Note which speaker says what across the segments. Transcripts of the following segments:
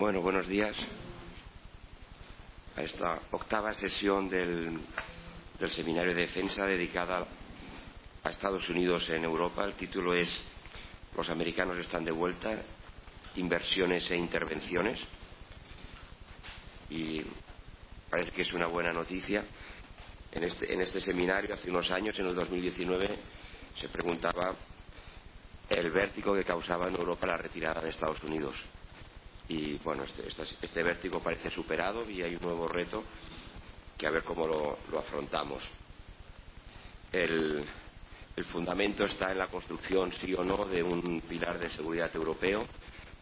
Speaker 1: Bueno, buenos días a esta octava sesión del, del Seminario de Defensa dedicada a Estados Unidos en Europa. El título es Los americanos están de vuelta, inversiones e intervenciones. Y parece que es una buena noticia. En este, en este seminario, hace unos años, en el 2019, se preguntaba el vértigo que causaba en Europa la retirada de Estados Unidos. Y bueno, este, este, este vértigo parece superado y hay un nuevo reto que a ver cómo lo, afrontamos. El, el fundamento está en la construcción, sí o no, de un pilar de seguridad europeo,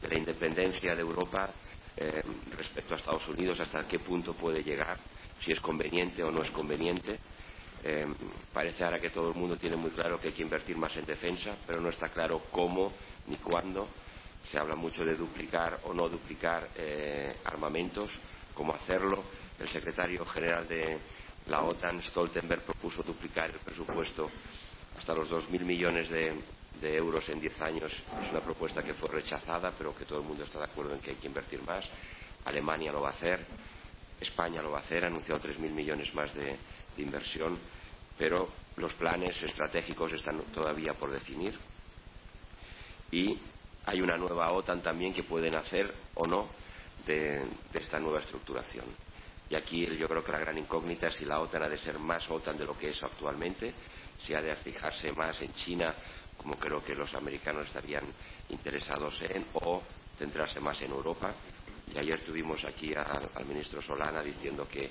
Speaker 1: de la independencia de Europa eh, respecto a Estados Unidos, hasta qué punto puede llegar, si es conveniente o no es conveniente. Eh, parece ahora que todo el mundo tiene muy claro que hay que invertir más en defensa, pero no está claro cómo ni cuándo. Se habla mucho de duplicar o no duplicar eh, armamentos, cómo hacerlo. El secretario general de la OTAN, Stoltenberg, propuso duplicar el presupuesto hasta los 2.000 millones de, euros en 10 años. Es una propuesta que fue rechazada, pero que todo el mundo está de acuerdo en que hay que invertir más. Alemania lo va a hacer, España lo va a hacer, ha anunciado 3.000 millones más de, de inversión, pero los planes estratégicos están todavía por definir. Y hay una nueva OTAN también que puede nacer o no de, esta nueva estructuración. Y aquí yo creo que la gran incógnita es si la OTAN ha de ser más OTAN de lo que es actualmente, si ha de fijarse más en China, como creo que los americanos estarían interesados en, o centrarse más en Europa. Y ayer tuvimos aquí al, ministro Solana diciendo que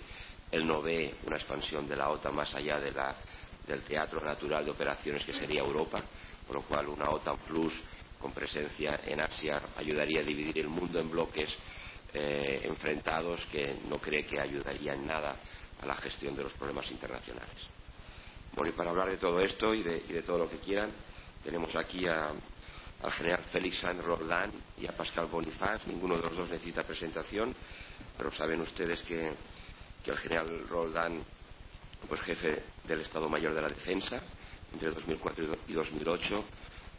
Speaker 1: él no ve una expansión de la OTAN más allá del teatro natural de operaciones que sería Europa, por lo cual una OTAN Plus con presencia en Asia ayudaría a dividir el mundo en bloques eh, enfrentados que no cree que ayudaría en nada a la gestión de los problemas internacionales. Bueno, y para hablar de todo esto y de, y de todo lo que quieran, tenemos aquí a, al general Félix Saint Roland y a Pascal Bonifaz. Ninguno de los dos necesita presentación, pero saben ustedes que, que el general Roldán, pues jefe del Estado Mayor de la Defensa entre 2004 y 2008,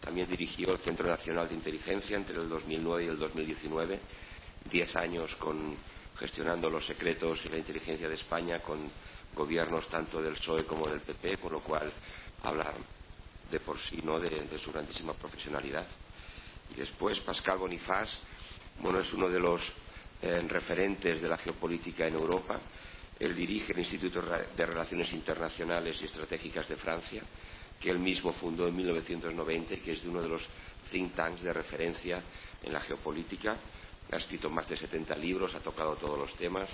Speaker 1: también dirigió el Centro Nacional de Inteligencia entre el 2009 y el 2019, diez años con, gestionando los secretos y la inteligencia de España con gobiernos tanto del PSOE como del PP, con lo cual hablar de por sí ¿no? de, de su grandísima profesionalidad. Y después Pascal Bonifaz, bueno, es uno de los eh, referentes de la geopolítica en Europa. Él dirige el Instituto de Relaciones Internacionales y Estratégicas de Francia, que él mismo fundó en 1990 y que es de uno de los think tanks de referencia en la geopolítica. Ha escrito más de 70 libros, ha tocado todos los temas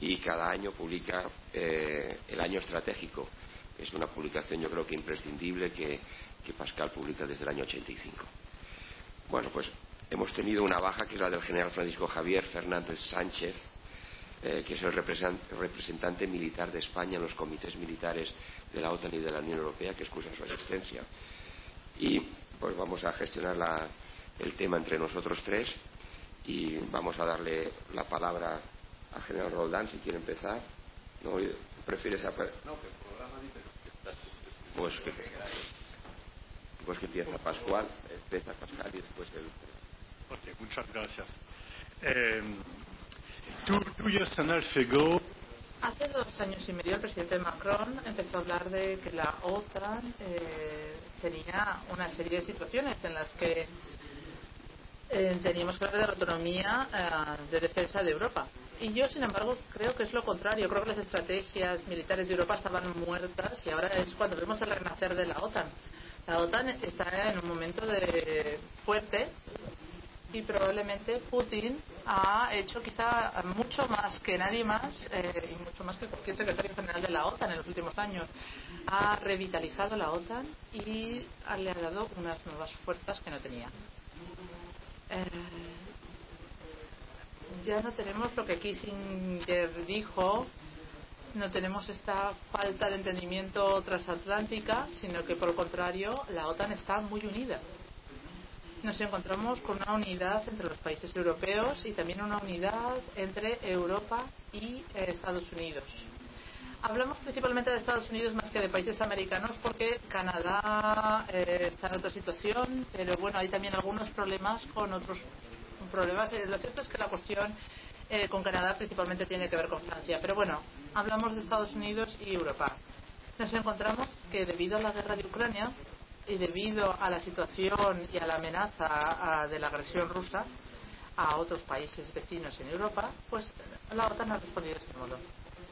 Speaker 1: y cada año publica eh, el año estratégico. Es una publicación yo creo que imprescindible que, que Pascal publica desde el año 85. Bueno, pues hemos tenido una baja que es la del general Francisco Javier Fernández Sánchez, eh, que es el representante militar de España en los comités militares de la OTAN y de la Unión Europea, que excusa su asistencia. Y pues vamos a gestionar la, el tema entre nosotros tres y vamos a darle la palabra al general Roldán, si quiere empezar. ¿No? ¿Prefieres a... No, que el programa dice pues que, pues que empieza Pascual, empieza Pascal y después el...
Speaker 2: Ok, muchas gracias. Eh,
Speaker 3: Hace dos años y medio el presidente Macron empezó a hablar de que la OTAN eh, tenía una serie de situaciones en las que eh, teníamos que hablar de la autonomía eh, de defensa de Europa. Y yo, sin embargo, creo que es lo contrario. Creo que las estrategias militares de Europa estaban muertas y ahora es cuando vemos el renacer de la OTAN. La OTAN está en un momento de fuerte y probablemente Putin ha hecho quizá mucho más que nadie más eh, y mucho más que cualquier secretario general de la OTAN en los últimos años. Ha revitalizado la OTAN y le ha dado unas nuevas fuerzas que no tenía. Eh, ya no tenemos lo que Kissinger dijo, no tenemos esta falta de entendimiento transatlántica, sino que por el contrario la OTAN está muy unida nos encontramos con una unidad entre los países europeos y también una unidad entre Europa y eh, Estados Unidos. Hablamos principalmente de Estados Unidos más que de países americanos porque Canadá eh, está en otra situación, pero bueno, hay también algunos problemas con otros problemas. Eh, lo cierto es que la cuestión eh, con Canadá principalmente tiene que ver con Francia. Pero bueno, hablamos de Estados Unidos y Europa. Nos encontramos que debido a la guerra de Ucrania y debido a la situación y a la amenaza de la agresión rusa a otros países vecinos en Europa, pues la OTAN ha respondido de este modo.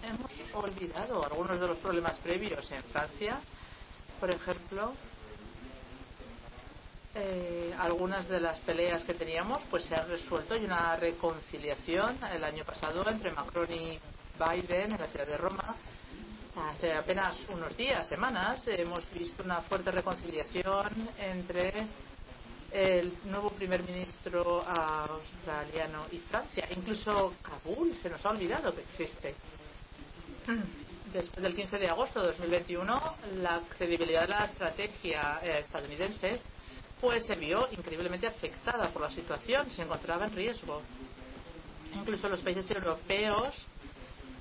Speaker 3: Hemos olvidado algunos de los problemas previos en Francia, por ejemplo, eh, algunas de las peleas que teníamos pues se han resuelto y una reconciliación el año pasado entre Macron y Biden en la ciudad de Roma. Hace apenas unos días, semanas, hemos visto una fuerte reconciliación entre el nuevo primer ministro australiano y Francia. Incluso Kabul se nos ha olvidado que existe. Después del 15 de agosto de 2021, la credibilidad de la estrategia eh, estadounidense pues se vio increíblemente afectada por la situación, se encontraba en riesgo. Incluso los países europeos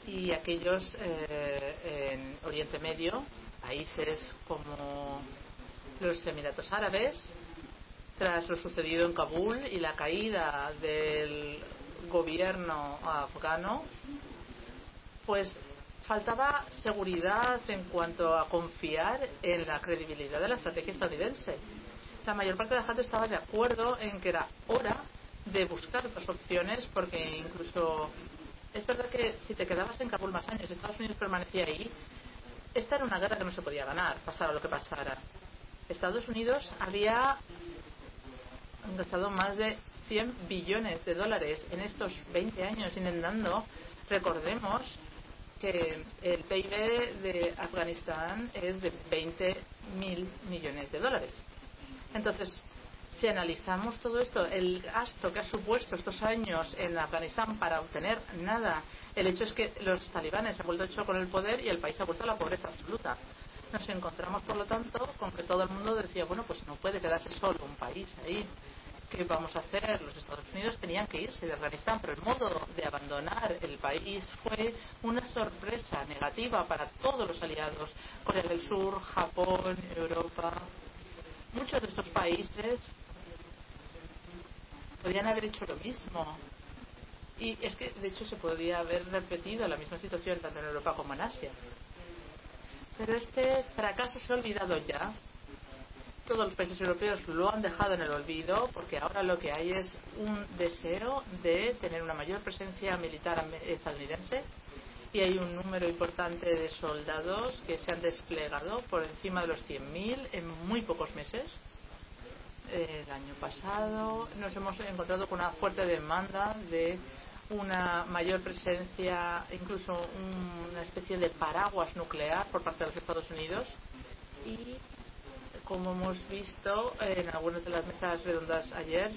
Speaker 3: y aquellos eh, en Oriente Medio, países como los Emiratos Árabes, tras lo sucedido en Kabul y la caída del gobierno afgano, pues faltaba seguridad en cuanto a confiar en la credibilidad de la estrategia estadounidense. La mayor parte de la gente estaba de acuerdo en que era hora de buscar otras opciones porque incluso es verdad que si te quedabas en Kabul más años Estados Unidos permanecía ahí, esta era una guerra que no se podía ganar, pasara lo que pasara. Estados Unidos había gastado más de 100 billones de dólares en estos 20 años intentando, recordemos, que el PIB de Afganistán es de 20 mil millones de dólares. Entonces, si analizamos todo esto, el gasto que ha supuesto estos años en Afganistán para obtener nada, el hecho es que los talibanes han vuelto hecho con el poder y el país ha vuelto a la pobreza absoluta. Nos encontramos, por lo tanto, con que todo el mundo decía, bueno, pues no puede quedarse solo un país ahí. ¿Qué vamos a hacer? Los Estados Unidos tenían que irse de Afganistán, pero el modo de abandonar el país fue una sorpresa negativa para todos los aliados, Corea del Sur, Japón, Europa, muchos de estos países podrían haber hecho lo mismo. Y es que, de hecho, se podría haber repetido la misma situación tanto en Europa como en Asia. Pero este fracaso se ha olvidado ya. Todos los países europeos lo han dejado en el olvido porque ahora lo que hay es un deseo de tener una mayor presencia militar estadounidense y hay un número importante de soldados que se han desplegado por encima de los 100.000 en muy pocos meses. El año pasado nos hemos encontrado con una fuerte demanda de una mayor presencia, incluso una especie de paraguas nuclear por parte de los Estados Unidos y como hemos visto en algunas de las mesas redondas ayer,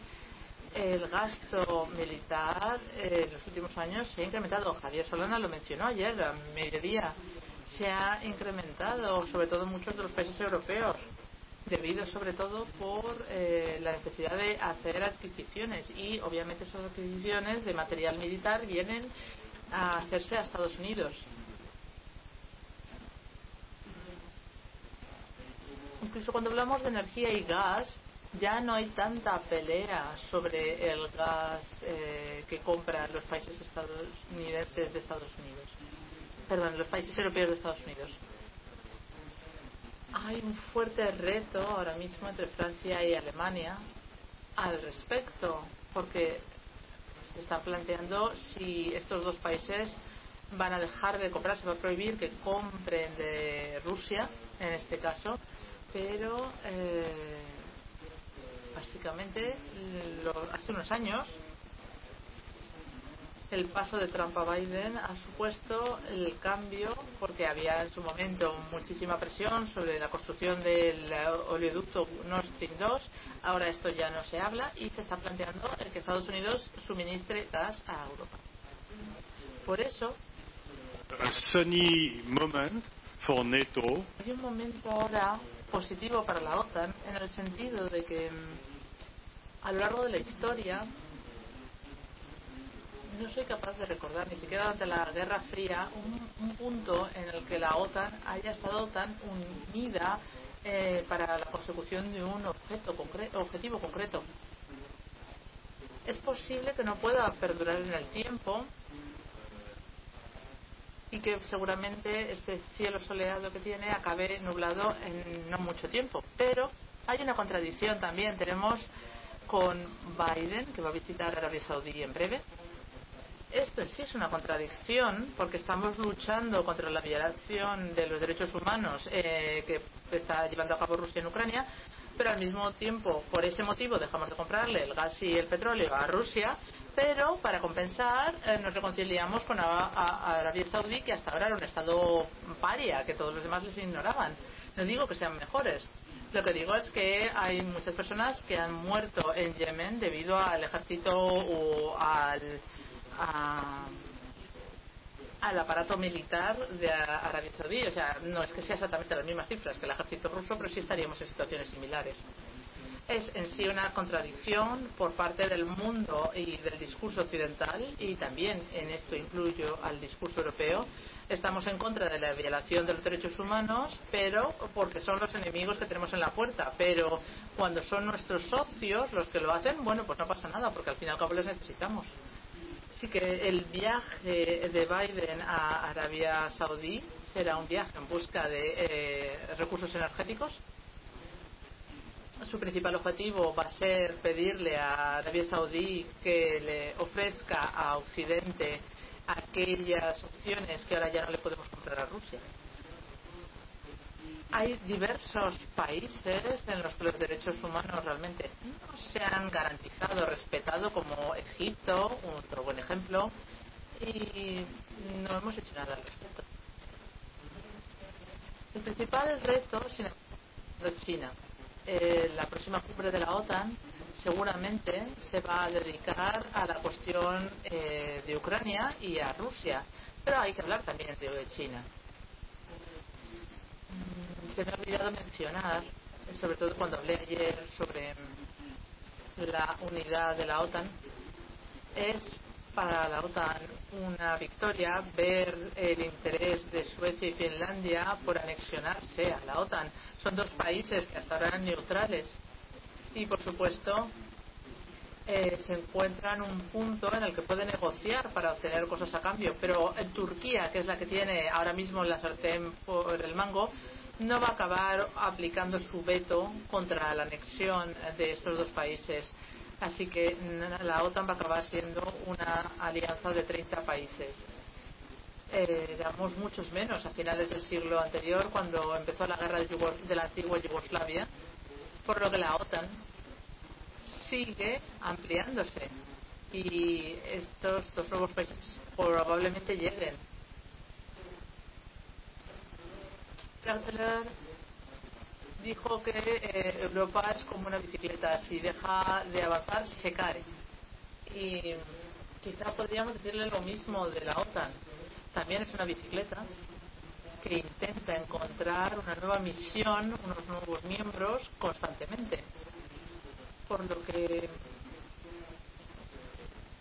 Speaker 3: el gasto militar en los últimos años se ha incrementado. Javier Solana lo mencionó ayer a mediodía. Se ha incrementado, sobre todo en muchos de los países europeos, debido sobre todo por eh, la necesidad de hacer adquisiciones. Y obviamente esas adquisiciones de material militar vienen a hacerse a Estados Unidos. Incluso cuando hablamos de energía y gas, ya no hay tanta pelea sobre el gas eh, que compran los países estadounidenses de Estados Unidos. Perdón, los países europeos de Estados Unidos. Hay un fuerte reto ahora mismo entre Francia y Alemania al respecto, porque se está planteando si estos dos países van a dejar de comprar, se va a prohibir que compren de Rusia, en este caso, pero eh, básicamente lo, hace unos años el paso de Trump a Biden ha supuesto el cambio porque había en su momento muchísima presión sobre la construcción del oleoducto Nord Stream 2. Ahora esto ya no se habla y se está planteando el que Estados Unidos suministre gas a Europa. Por eso.
Speaker 2: moment for NATO.
Speaker 3: Hay un momento ahora positivo para la OTAN en el sentido de que a lo largo de la historia no soy capaz de recordar, ni siquiera durante la Guerra Fría, un, un punto en el que la OTAN haya estado tan unida eh, para la consecución de un objeto concre objetivo concreto. es posible que no pueda perdurar en el tiempo y que seguramente este cielo soleado que tiene acabe nublado en no mucho tiempo. Pero hay una contradicción también. Tenemos con Biden, que va a visitar Arabia Saudí en breve. Esto sí es una contradicción porque estamos luchando contra la violación de los derechos humanos eh, que está llevando a cabo Rusia en Ucrania, pero al mismo tiempo, por ese motivo, dejamos de comprarle el gas y el petróleo a Rusia pero para compensar eh, nos reconciliamos con a Arabia Saudí, que hasta ahora era un estado paria, que todos los demás les ignoraban. No digo que sean mejores. Lo que digo es que hay muchas personas que han muerto en Yemen debido al ejército o al, a, al aparato militar de Arabia Saudí. O sea, no es que sea exactamente las mismas cifras que el ejército ruso, pero sí estaríamos en situaciones similares es en sí una contradicción por parte del mundo y del discurso occidental y también en esto incluyo al discurso europeo. Estamos en contra de la violación de los derechos humanos, pero porque son los enemigos que tenemos en la puerta. Pero cuando son nuestros socios los que lo hacen, bueno, pues no pasa nada, porque al fin y al cabo les necesitamos. Así que el viaje de Biden a Arabia Saudí será un viaje en busca de eh, recursos energéticos su principal objetivo va a ser pedirle a Arabia Saudí que le ofrezca a Occidente aquellas opciones que ahora ya no le podemos comprar a Rusia. Hay diversos países en los que los derechos humanos realmente no se han garantizado, respetado, como Egipto, otro buen ejemplo, y no hemos hecho nada al respecto. El principal reto, sin embargo, China eh, la próxima cumbre de la OTAN seguramente se va a dedicar a la cuestión eh, de Ucrania y a Rusia, pero hay que hablar también de China. Se me ha olvidado mencionar, sobre todo cuando hablé ayer sobre la unidad de la OTAN, es para la OTAN una victoria ver el interés de Suecia y Finlandia por anexionarse a la OTAN. Son dos países que hasta ahora eran neutrales y, por supuesto, eh, se encuentran un punto en el que puede negociar para obtener cosas a cambio. Pero en Turquía, que es la que tiene ahora mismo la sartén por el mango, no va a acabar aplicando su veto contra la anexión de estos dos países. Así que la OTAN va a acabar siendo una alianza de 30 países. Eh, éramos muchos menos a finales del siglo anterior, cuando empezó la guerra de, de la antigua Yugoslavia, por lo que la OTAN sigue ampliándose y estos dos nuevos países probablemente lleguen. Chrysler dijo que eh, Europa es como una bicicleta, si deja de avanzar se cae. Y quizá podríamos decirle lo mismo de la OTAN. También es una bicicleta que intenta encontrar una nueva misión, unos nuevos miembros constantemente. Por lo que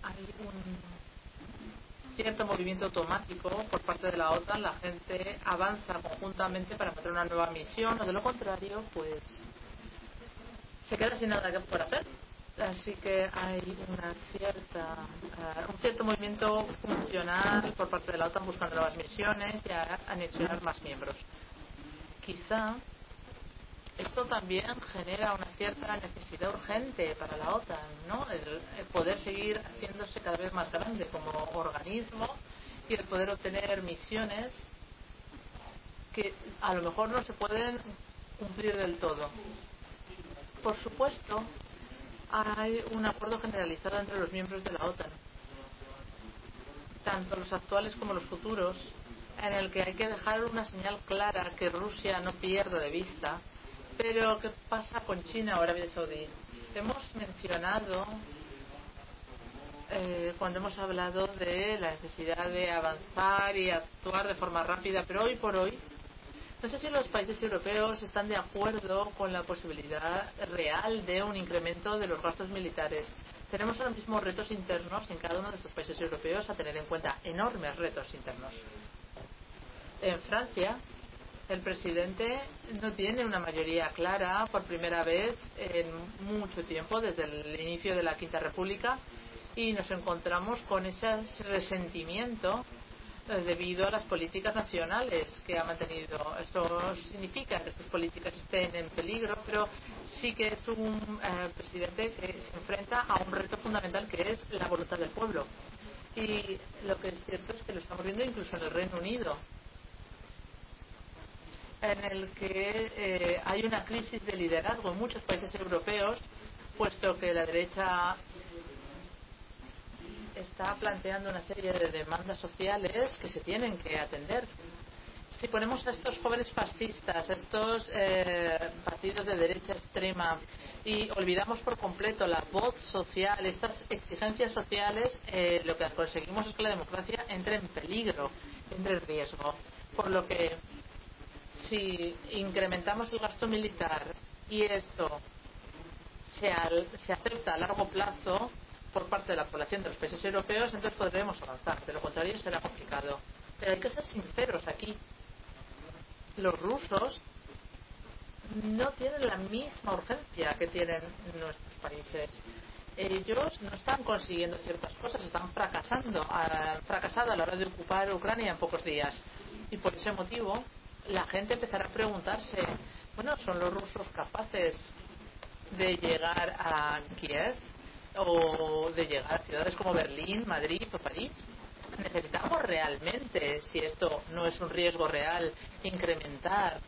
Speaker 3: hay un cierto movimiento automático por parte de la OTAN, la gente avanza conjuntamente para encontrar una nueva misión o de lo contrario, pues se queda sin nada que por hacer. Así que hay una cierta, uh, un cierto movimiento funcional por parte de la OTAN buscando nuevas misiones y anexionar más miembros. Quizá esto también genera una cierta necesidad urgente para la OTAN, ¿no? El, el poder seguir haciéndose cada vez más grande como organismo y el poder obtener misiones que a lo mejor no se pueden cumplir del todo. Por supuesto, hay un acuerdo generalizado entre los miembros de la OTAN, tanto los actuales como los futuros, en el que hay que dejar una señal clara que Rusia no pierda de vista Pero, ¿qué pasa con China o Arabia Saudí? Hemos mencionado, eh, cuando hemos hablado de la necesidad de avanzar y actuar de forma rápida, pero hoy por hoy, no sé si los países europeos están de acuerdo con la posibilidad real de un incremento de los gastos militares. Tenemos ahora mismo retos internos en cada uno de estos países europeos a tener en cuenta enormes retos internos. En Francia, el presidente no tiene una mayoría clara por primera vez en mucho tiempo, desde el inicio de la Quinta República, y nos encontramos con ese resentimiento eh, debido a las políticas nacionales que ha mantenido. Esto significa que estas políticas estén en peligro, pero sí que es un eh, presidente que se enfrenta a un reto fundamental que es la voluntad del pueblo. Y lo que es cierto es que lo estamos viendo incluso en el Reino Unido en el que eh, hay una crisis de liderazgo en muchos países europeos, puesto que la derecha está planteando una serie de demandas sociales que se tienen que atender. Si ponemos a estos jóvenes fascistas, a estos eh, partidos de derecha extrema y olvidamos por completo la voz social, estas exigencias sociales, eh, lo que conseguimos es que la democracia entre en peligro, entre en riesgo. Por lo que si incrementamos el gasto militar y esto se, al, se acepta a largo plazo por parte de la población de los países europeos, entonces podremos avanzar. De lo contrario, será complicado. Pero hay que ser sinceros aquí. Los rusos no tienen la misma urgencia que tienen nuestros países. Ellos no están consiguiendo ciertas cosas, están fracasando, uh, fracasado a la hora de ocupar Ucrania en pocos días. Y por ese motivo, la gente empezará a preguntarse, bueno, ¿son los rusos capaces de llegar a Kiev o de llegar a ciudades como Berlín, Madrid o París? ¿Necesitamos realmente, si esto no es un riesgo real, incrementar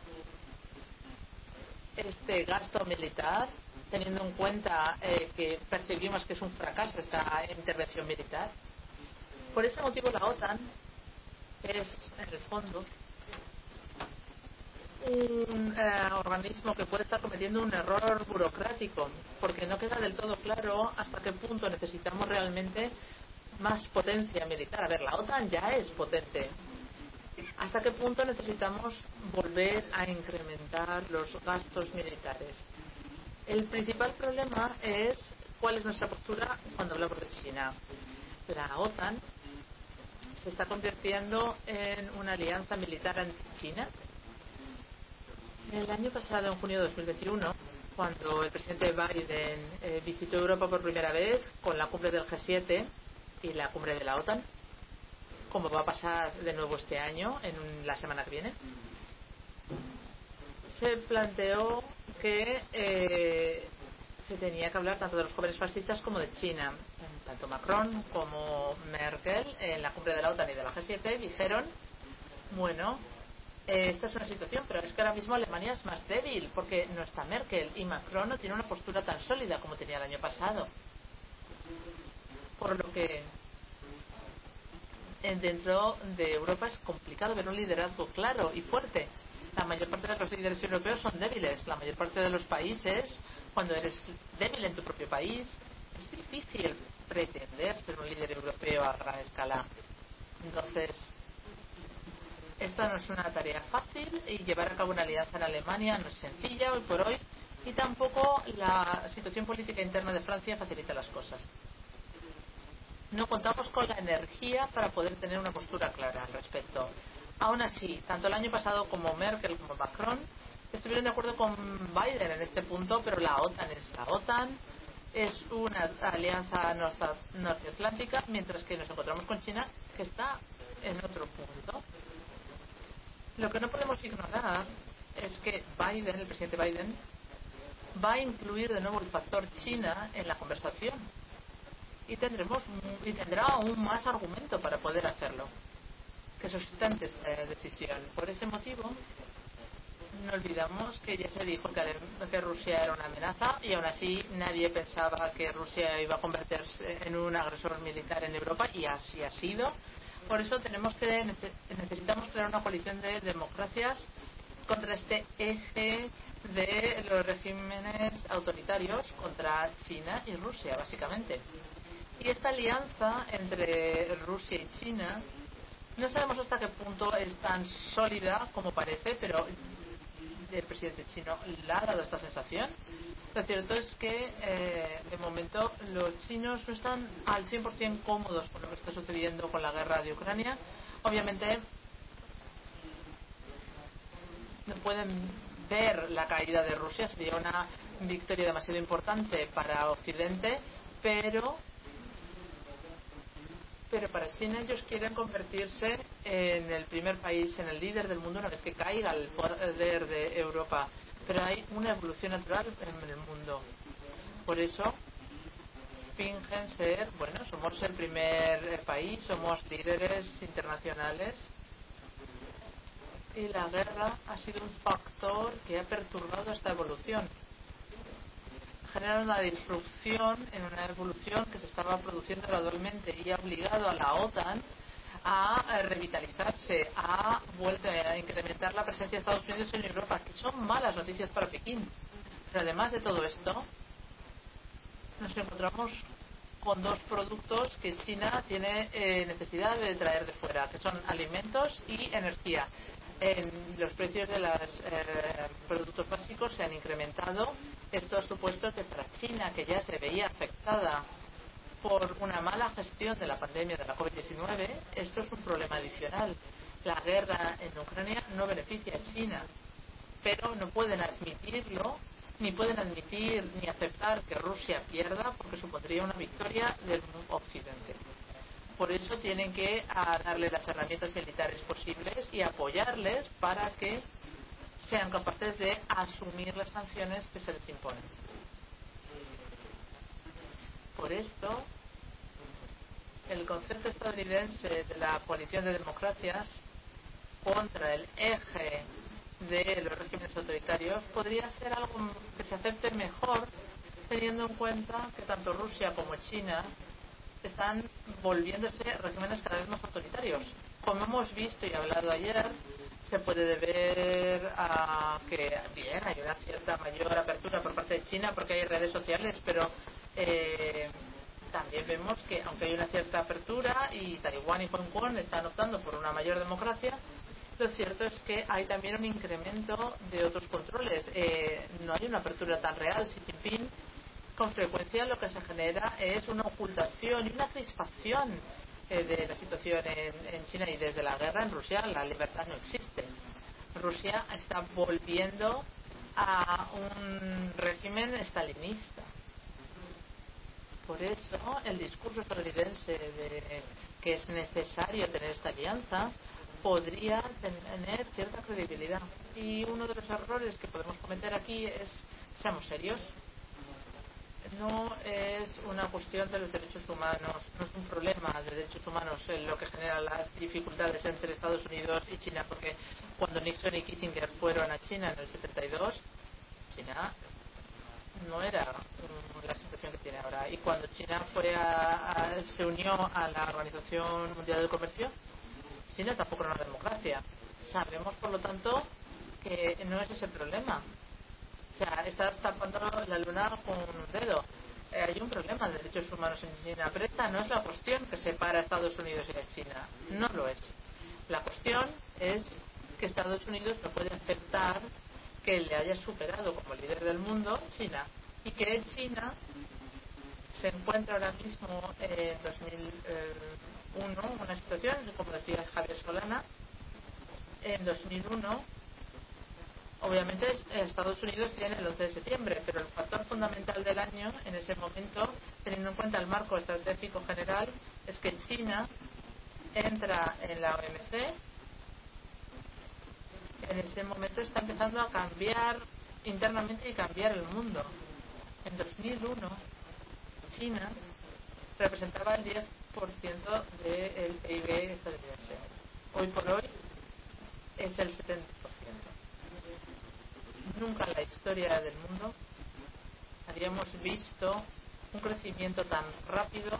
Speaker 3: este gasto militar, teniendo en cuenta eh, que percibimos que es un fracaso esta intervención militar? Por ese motivo la OTAN es, en el fondo, un eh, organismo que puede estar cometiendo un error burocrático, porque no queda del todo claro hasta qué punto necesitamos realmente más potencia militar. A ver, la OTAN ya es potente. ¿Hasta qué punto necesitamos volver a incrementar los gastos militares? El principal problema es cuál es nuestra postura cuando hablamos de China. La OTAN se está convirtiendo en una alianza militar anti-China el año pasado, en junio de 2021, cuando el presidente Biden eh, visitó Europa por primera vez con la cumbre del G7 y la cumbre de la OTAN, como va a pasar de nuevo este año, en la semana que viene, se planteó que eh, se tenía que hablar tanto de los jóvenes fascistas como de China. Tanto Macron como Merkel, en la cumbre de la OTAN y de la G7, dijeron, bueno, eh, esta es una situación, pero es que ahora mismo Alemania es más débil porque no está Merkel y Macron no tiene una postura tan sólida como tenía el año pasado. Por lo que dentro de Europa es complicado ver un liderazgo claro y fuerte. La mayor parte de los líderes europeos son débiles. La mayor parte de los países, cuando eres débil en tu propio país, es difícil pretender ser un líder europeo a gran escala. Entonces, esta no es una tarea fácil y llevar a cabo una alianza en Alemania no es sencilla hoy por hoy y tampoco la situación política interna de Francia facilita las cosas. No contamos con la energía para poder tener una postura clara al respecto. Aún así, tanto el año pasado como Merkel como Macron estuvieron de acuerdo con Biden en este punto, pero la OTAN es la OTAN, es una alianza norteatlántica, mientras que nos encontramos con China, que está en otro punto. Lo que no podemos ignorar es que Biden, el presidente Biden, va a incluir de nuevo el factor China en la conversación y tendremos y tendrá aún más argumento para poder hacerlo que sustente esta decisión. Por ese motivo, no olvidamos que ya se dijo que, que Rusia era una amenaza y aún así nadie pensaba que Rusia iba a convertirse en un agresor militar en Europa y así ha sido por eso tenemos que necesitamos crear una coalición de democracias contra este eje de los regímenes autoritarios contra China y Rusia, básicamente. Y esta alianza entre Rusia y China no sabemos hasta qué punto es tan sólida como parece, pero el presidente chino le ha dado esta sensación lo cierto es que, eh, de momento, los chinos no están al 100% cómodos con lo que está sucediendo con la guerra de Ucrania. Obviamente, no pueden ver la caída de Rusia. Sería una victoria demasiado importante para Occidente, pero pero para China ellos quieren convertirse en el primer país, en el líder del mundo una vez que caiga el poder de Europa. Pero hay una evolución natural en el mundo. Por eso fingen ser, bueno, somos el primer eh, país, somos líderes internacionales y la guerra ha sido un factor que ha perturbado esta evolución. Genera una disrupción en una evolución que se estaba produciendo gradualmente y ha obligado a la OTAN a revitalizarse, ha vuelto a incrementar la presencia de Estados Unidos en Europa, que son malas noticias para Pekín. Pero además de todo esto, nos encontramos con dos productos que China tiene eh, necesidad de traer de fuera, que son alimentos y energía. En los precios de los eh, productos básicos se han incrementado. Esto ha supuesto que para China, que ya se veía afectada por una mala gestión de la pandemia de la COVID-19, esto es un problema adicional. La guerra en Ucrania no beneficia a China, pero no pueden admitirlo ni pueden admitir ni aceptar que Rusia pierda porque supondría una victoria del occidente. Por eso tienen que darle las herramientas militares posibles y apoyarles para que sean capaces de asumir las sanciones que se les imponen. Por esto, el concepto estadounidense de la coalición de democracias contra el eje de los regímenes autoritarios podría ser algo que se acepte mejor teniendo en cuenta que tanto Rusia como China están volviéndose regímenes cada vez más autoritarios. Como hemos visto y hablado ayer, se puede deber a que, bien, hay una cierta mayor apertura por parte de China porque hay redes sociales, pero eh, también vemos que, aunque hay una cierta apertura y Taiwán y Hong Kong están optando por una mayor democracia, lo cierto es que hay también un incremento de otros controles. Eh, no hay una apertura tan real. Xi Jinping, con frecuencia, lo que se genera es una ocultación y una crispación eh, de la situación en, en China y desde la guerra en Rusia la libertad no existe. Rusia está volviendo a un régimen estalinista. Por eso el discurso estadounidense de que es necesario tener esta alianza podría tener cierta credibilidad. Y uno de los errores que podemos cometer aquí es, seamos serios, no es una cuestión de los derechos humanos, no es un problema de derechos humanos en lo que genera las dificultades entre Estados Unidos y China, porque cuando Nixon y Kissinger fueron a China en el 72, China no era la situación que tiene ahora. Y cuando China fue a, se unió a la Organización Mundial del Comercio, China tampoco era una democracia. Sabemos, por lo tanto, que no es ese problema. O sea, estás tapando la luna con un dedo. Eh, hay un problema de derechos humanos en China, pero esta no es la cuestión que separa a Estados Unidos y a China. No lo es. La cuestión es que Estados Unidos no puede aceptar que le haya superado como líder del mundo China y que China se encuentra ahora mismo en 2001 una situación, como decía Javier Solana, en 2001 obviamente Estados Unidos tiene el 11 de septiembre, pero el factor fundamental del año en ese momento, teniendo en cuenta el marco estratégico general, es que China entra en la OMC. En ese momento está empezando a cambiar internamente y cambiar el mundo. En 2001 China representaba el 10% del PIB estadounidense. Hoy por hoy es el 70%. Nunca en la historia del mundo habíamos visto un crecimiento tan rápido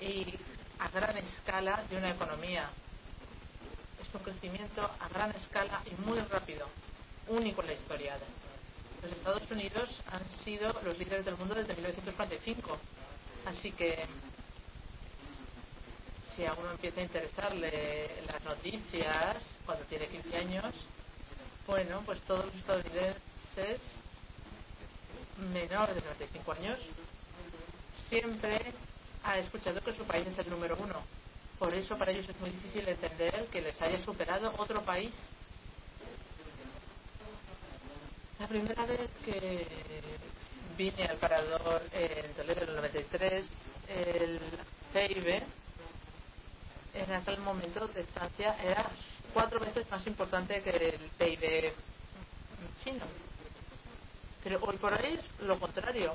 Speaker 3: y a gran escala de una economía. Es un crecimiento a gran escala y muy rápido, único en la historia los Estados Unidos han sido los líderes del mundo desde 1945. Así que si a uno empieza a interesarle las noticias cuando tiene 15 años, bueno, pues todos los estadounidenses menores de 95 años siempre ha escuchado que su país es el número uno. Por eso para ellos es muy difícil entender que les haya superado otro país La primera vez que vine al parador en Toledo en el 93, el PIB en aquel momento de Francia era cuatro veces más importante que el PIB chino. Pero hoy por hoy es lo contrario.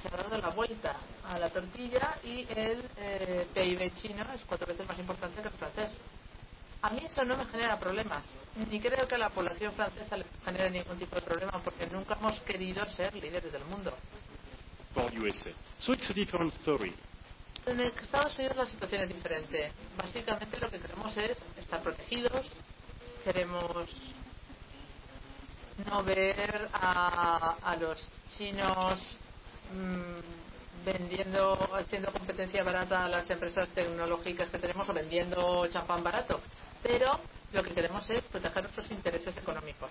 Speaker 3: Se ha dado la vuelta a la tortilla y el eh, PIB chino es cuatro veces más importante que el francés. A mí eso no me genera problemas. Ni creo que a la población francesa le genere ningún tipo de problema porque nunca hemos querido ser líderes del mundo.
Speaker 2: for USA. So it's a different story.
Speaker 3: En Estados Unidos la situación es diferente. Básicamente lo que queremos es estar protegidos, queremos no ver a, a los chinos mmm, vendiendo, haciendo competencia barata a las empresas tecnológicas que tenemos o vendiendo champán barato. Pero lo que queremos es proteger nuestros intereses económicos.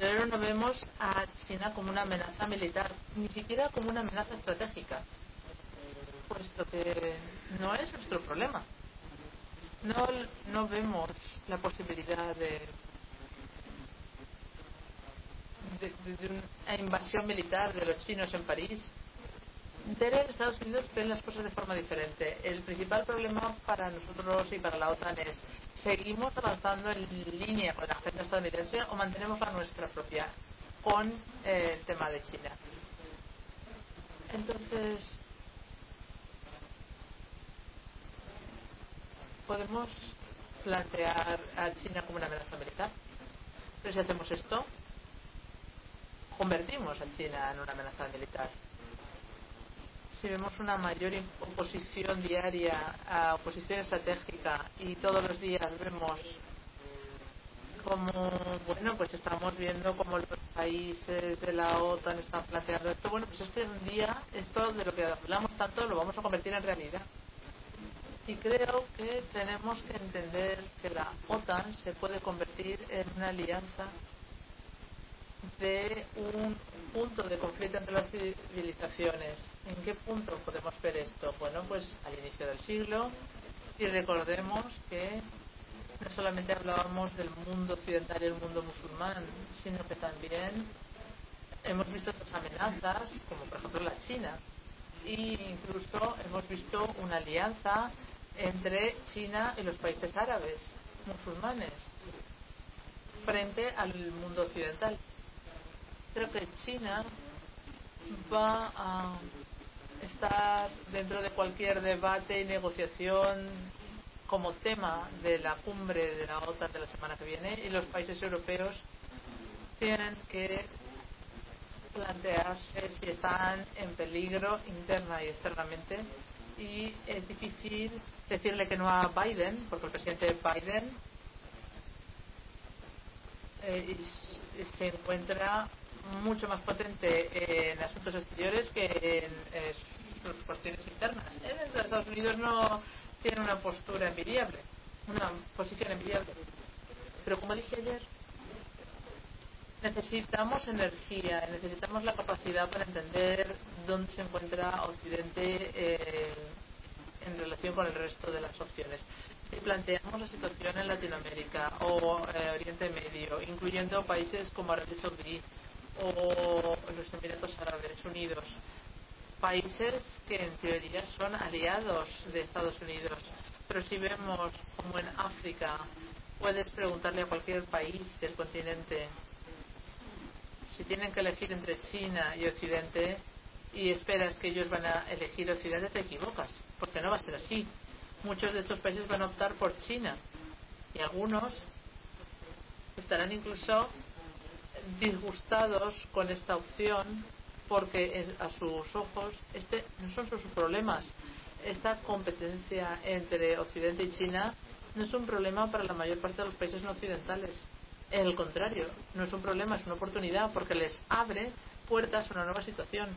Speaker 3: Pero no vemos a China como una amenaza militar, ni siquiera como una amenaza estratégica puesto que no es nuestro problema. No, no vemos la posibilidad de, de, una invasión militar de los chinos en París. Pero Estados Unidos ven las cosas de forma diferente. El principal problema para nosotros y para la OTAN es ¿seguimos avanzando en línea con la agenda estadounidense o mantenemos la nuestra propia con eh, el tema de China? Entonces, podemos plantear a China como una amenaza militar. Pero si hacemos esto, convertimos a China en una amenaza militar. Si vemos una mayor oposición diaria, a oposición estratégica, y todos los días vemos como, bueno, pues estamos viendo cómo los países de la OTAN están planteando esto, bueno, pues es que un día esto de lo que hablamos tanto lo vamos a convertir en realidad. Y creo que tenemos que entender que la OTAN se puede convertir en una alianza de un punto de conflicto entre las civilizaciones. ¿En qué punto podemos ver esto? Bueno, pues al inicio del siglo y recordemos que no solamente hablábamos del mundo occidental y el mundo musulmán, sino que también hemos visto otras amenazas, como por ejemplo la China, e incluso hemos visto una alianza entre China y los países árabes musulmanes frente al mundo occidental. Creo que China va a estar dentro de cualquier debate y negociación como tema de la cumbre de la OTAN de la semana que viene y los países europeos tienen que plantearse si están en peligro interna y externamente y es difícil decirle que no a Biden, porque el presidente Biden eh, se encuentra mucho más potente en asuntos exteriores que en eh, sus cuestiones internas. En Estados Unidos no tiene una postura envidiable, una posición envidiable. Pero como dije ayer, necesitamos energía, necesitamos la capacidad para entender dónde se encuentra Occidente eh, en relación con el resto de las opciones. Si planteamos la situación en Latinoamérica o eh, Oriente Medio, incluyendo países como Arabia Saudí o los Emiratos Árabes Unidos, países que en teoría son aliados de Estados Unidos, pero si vemos como en África, puedes preguntarle a cualquier país del continente si tienen que elegir entre China y Occidente y esperas que ellos van a elegir Occidente, te equivocas porque no va a ser así. Muchos de estos países van a optar por China y algunos estarán incluso disgustados con esta opción porque a sus ojos este no son sus problemas. Esta competencia entre Occidente y China no es un problema para la mayor parte de los países no occidentales. En el contrario, no es un problema, es una oportunidad porque les abre puertas a una nueva situación.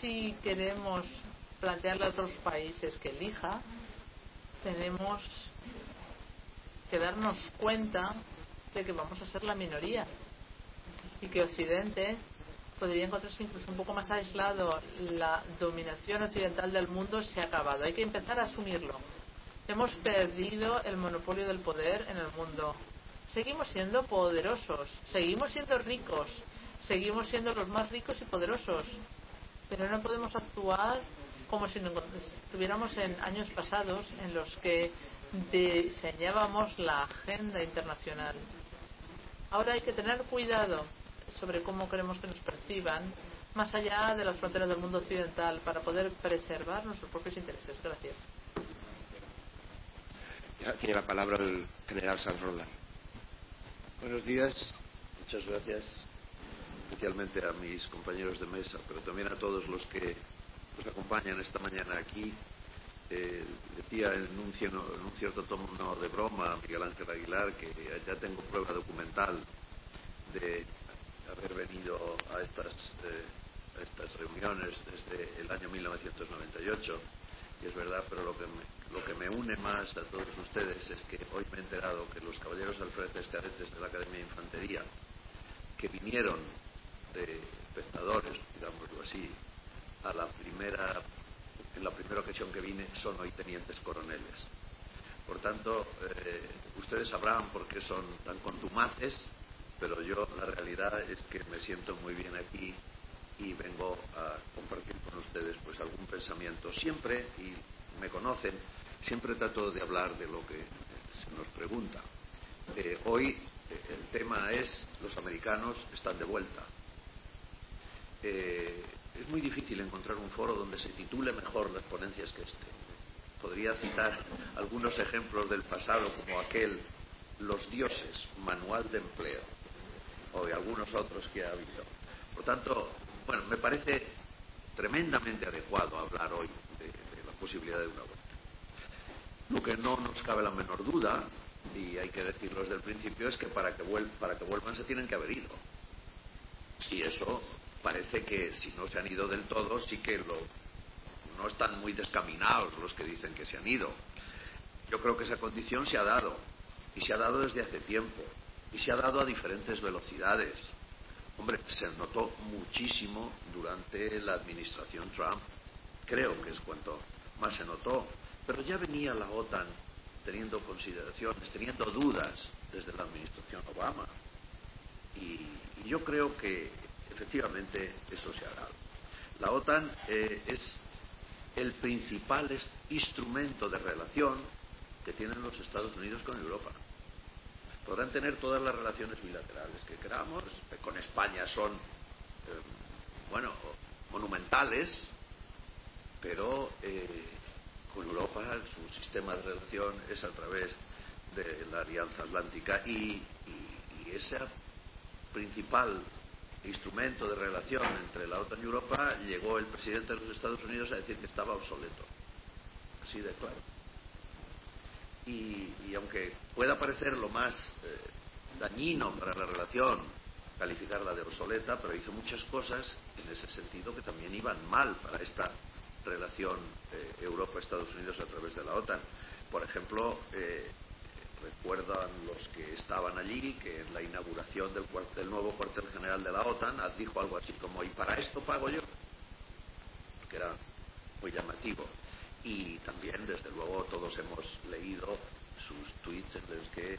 Speaker 3: Si queremos plantearle a otros países que elija, tenemos que darnos cuenta de que vamos a ser la minoría y que Occidente podría encontrarse incluso un poco más aislado. La dominación occidental del mundo se ha acabado. Hay que empezar a asumirlo. Hemos perdido el monopolio del poder en el mundo. seguimos siendo poderosos, seguimos siendo ricos, seguimos siendo los más ricos y poderosos, pero no podemos actuar como si estuviéramos en años pasados en los que diseñábamos la agenda internacional. Ahora hay que tener cuidado sobre cómo queremos que nos perciban más allá de las fronteras del mundo occidental para poder preservar nuestros propios intereses. Gracias.
Speaker 1: Ya tiene la palabra el general Sanrola.
Speaker 4: Buenos días. Muchas gracias, especialmente a mis compañeros de mesa, pero también a todos los que nos acompañan esta mañana aquí. Eh, decía en un, en un, cierto tono de broma Miguel Ángel Aguilar que ya tengo prueba documental de haber venido a estas, eh, estas reuniones desde el año 1998 y es verdad, pero lo que, me, lo que me une más a todos ustedes es que hoy me he enterado que los caballeros alfretes cadetes de la Academia de Infantería que vinieron de pescadores, digámoslo así, a la primera, en la primera ocasión que vine son hoy tenientes coroneles. Por tanto, eh, ustedes sabrán por qué son tan contumaces, pero yo la realidad es que me siento muy bien aquí y vengo a compartir con ustedes pues algún pensamiento. Siempre, y me conocen, siempre trato de hablar de lo que se nos pregunta. Eh, hoy eh, el tema es los americanos están de vuelta. Eh, es muy difícil encontrar un foro donde se titule mejor las ponencias que este. Podría citar algunos ejemplos del pasado, como aquel Los dioses, manual de empleo, o de algunos otros que ha habido. Por tanto, bueno, me parece tremendamente adecuado hablar hoy de, la posibilidad de una vuelta. Lo que no nos cabe la menor duda, y hay que decirlo desde el principio, es que para que vuelvan se tienen que haber ido. Y eso parece que si no se han ido del todo, sí que lo, no están muy descaminados los que dicen que se han ido. Yo creo que esa condición se ha dado, y se ha dado desde hace tiempo, y se ha dado a diferentes velocidades. Hombre, se notó muchísimo durante la administración Trump, creo que es cuanto más se notó, pero ya venía la OTAN teniendo consideraciones, teniendo dudas desde la administración Obama. Y, y yo creo que efectivamente eso se ha dado. La OTAN eh, es el principal instrumento de relación que tienen los Estados Unidos con Europa. Podrán tener todas las relaciones bilaterales que queramos, con España son, eh, bueno, monumentales, pero eh, con Europa su sistema de relación es a través de la Alianza Atlántica y, y, y esa principal instrumento de relación entre la OTAN y Europa, llegó el presidente de los Estados Unidos a decir que estaba obsoleto. Así de claro. Y, aunque pueda parecer lo más eh, dañino para la relación calificarla de obsoleta, pero hizo muchas cosas en ese sentido que también iban mal para esta relación eh, Europa-Estados Unidos a través de la OTAN. Por ejemplo, eh, recuerdan los que estaban allí que en la inauguración del, del, nuevo cuartel general de la OTAN dijo algo así como y para esto pago yo que era muy llamativo. Y también desde luego todos hemos leído sus tweets en los que eh,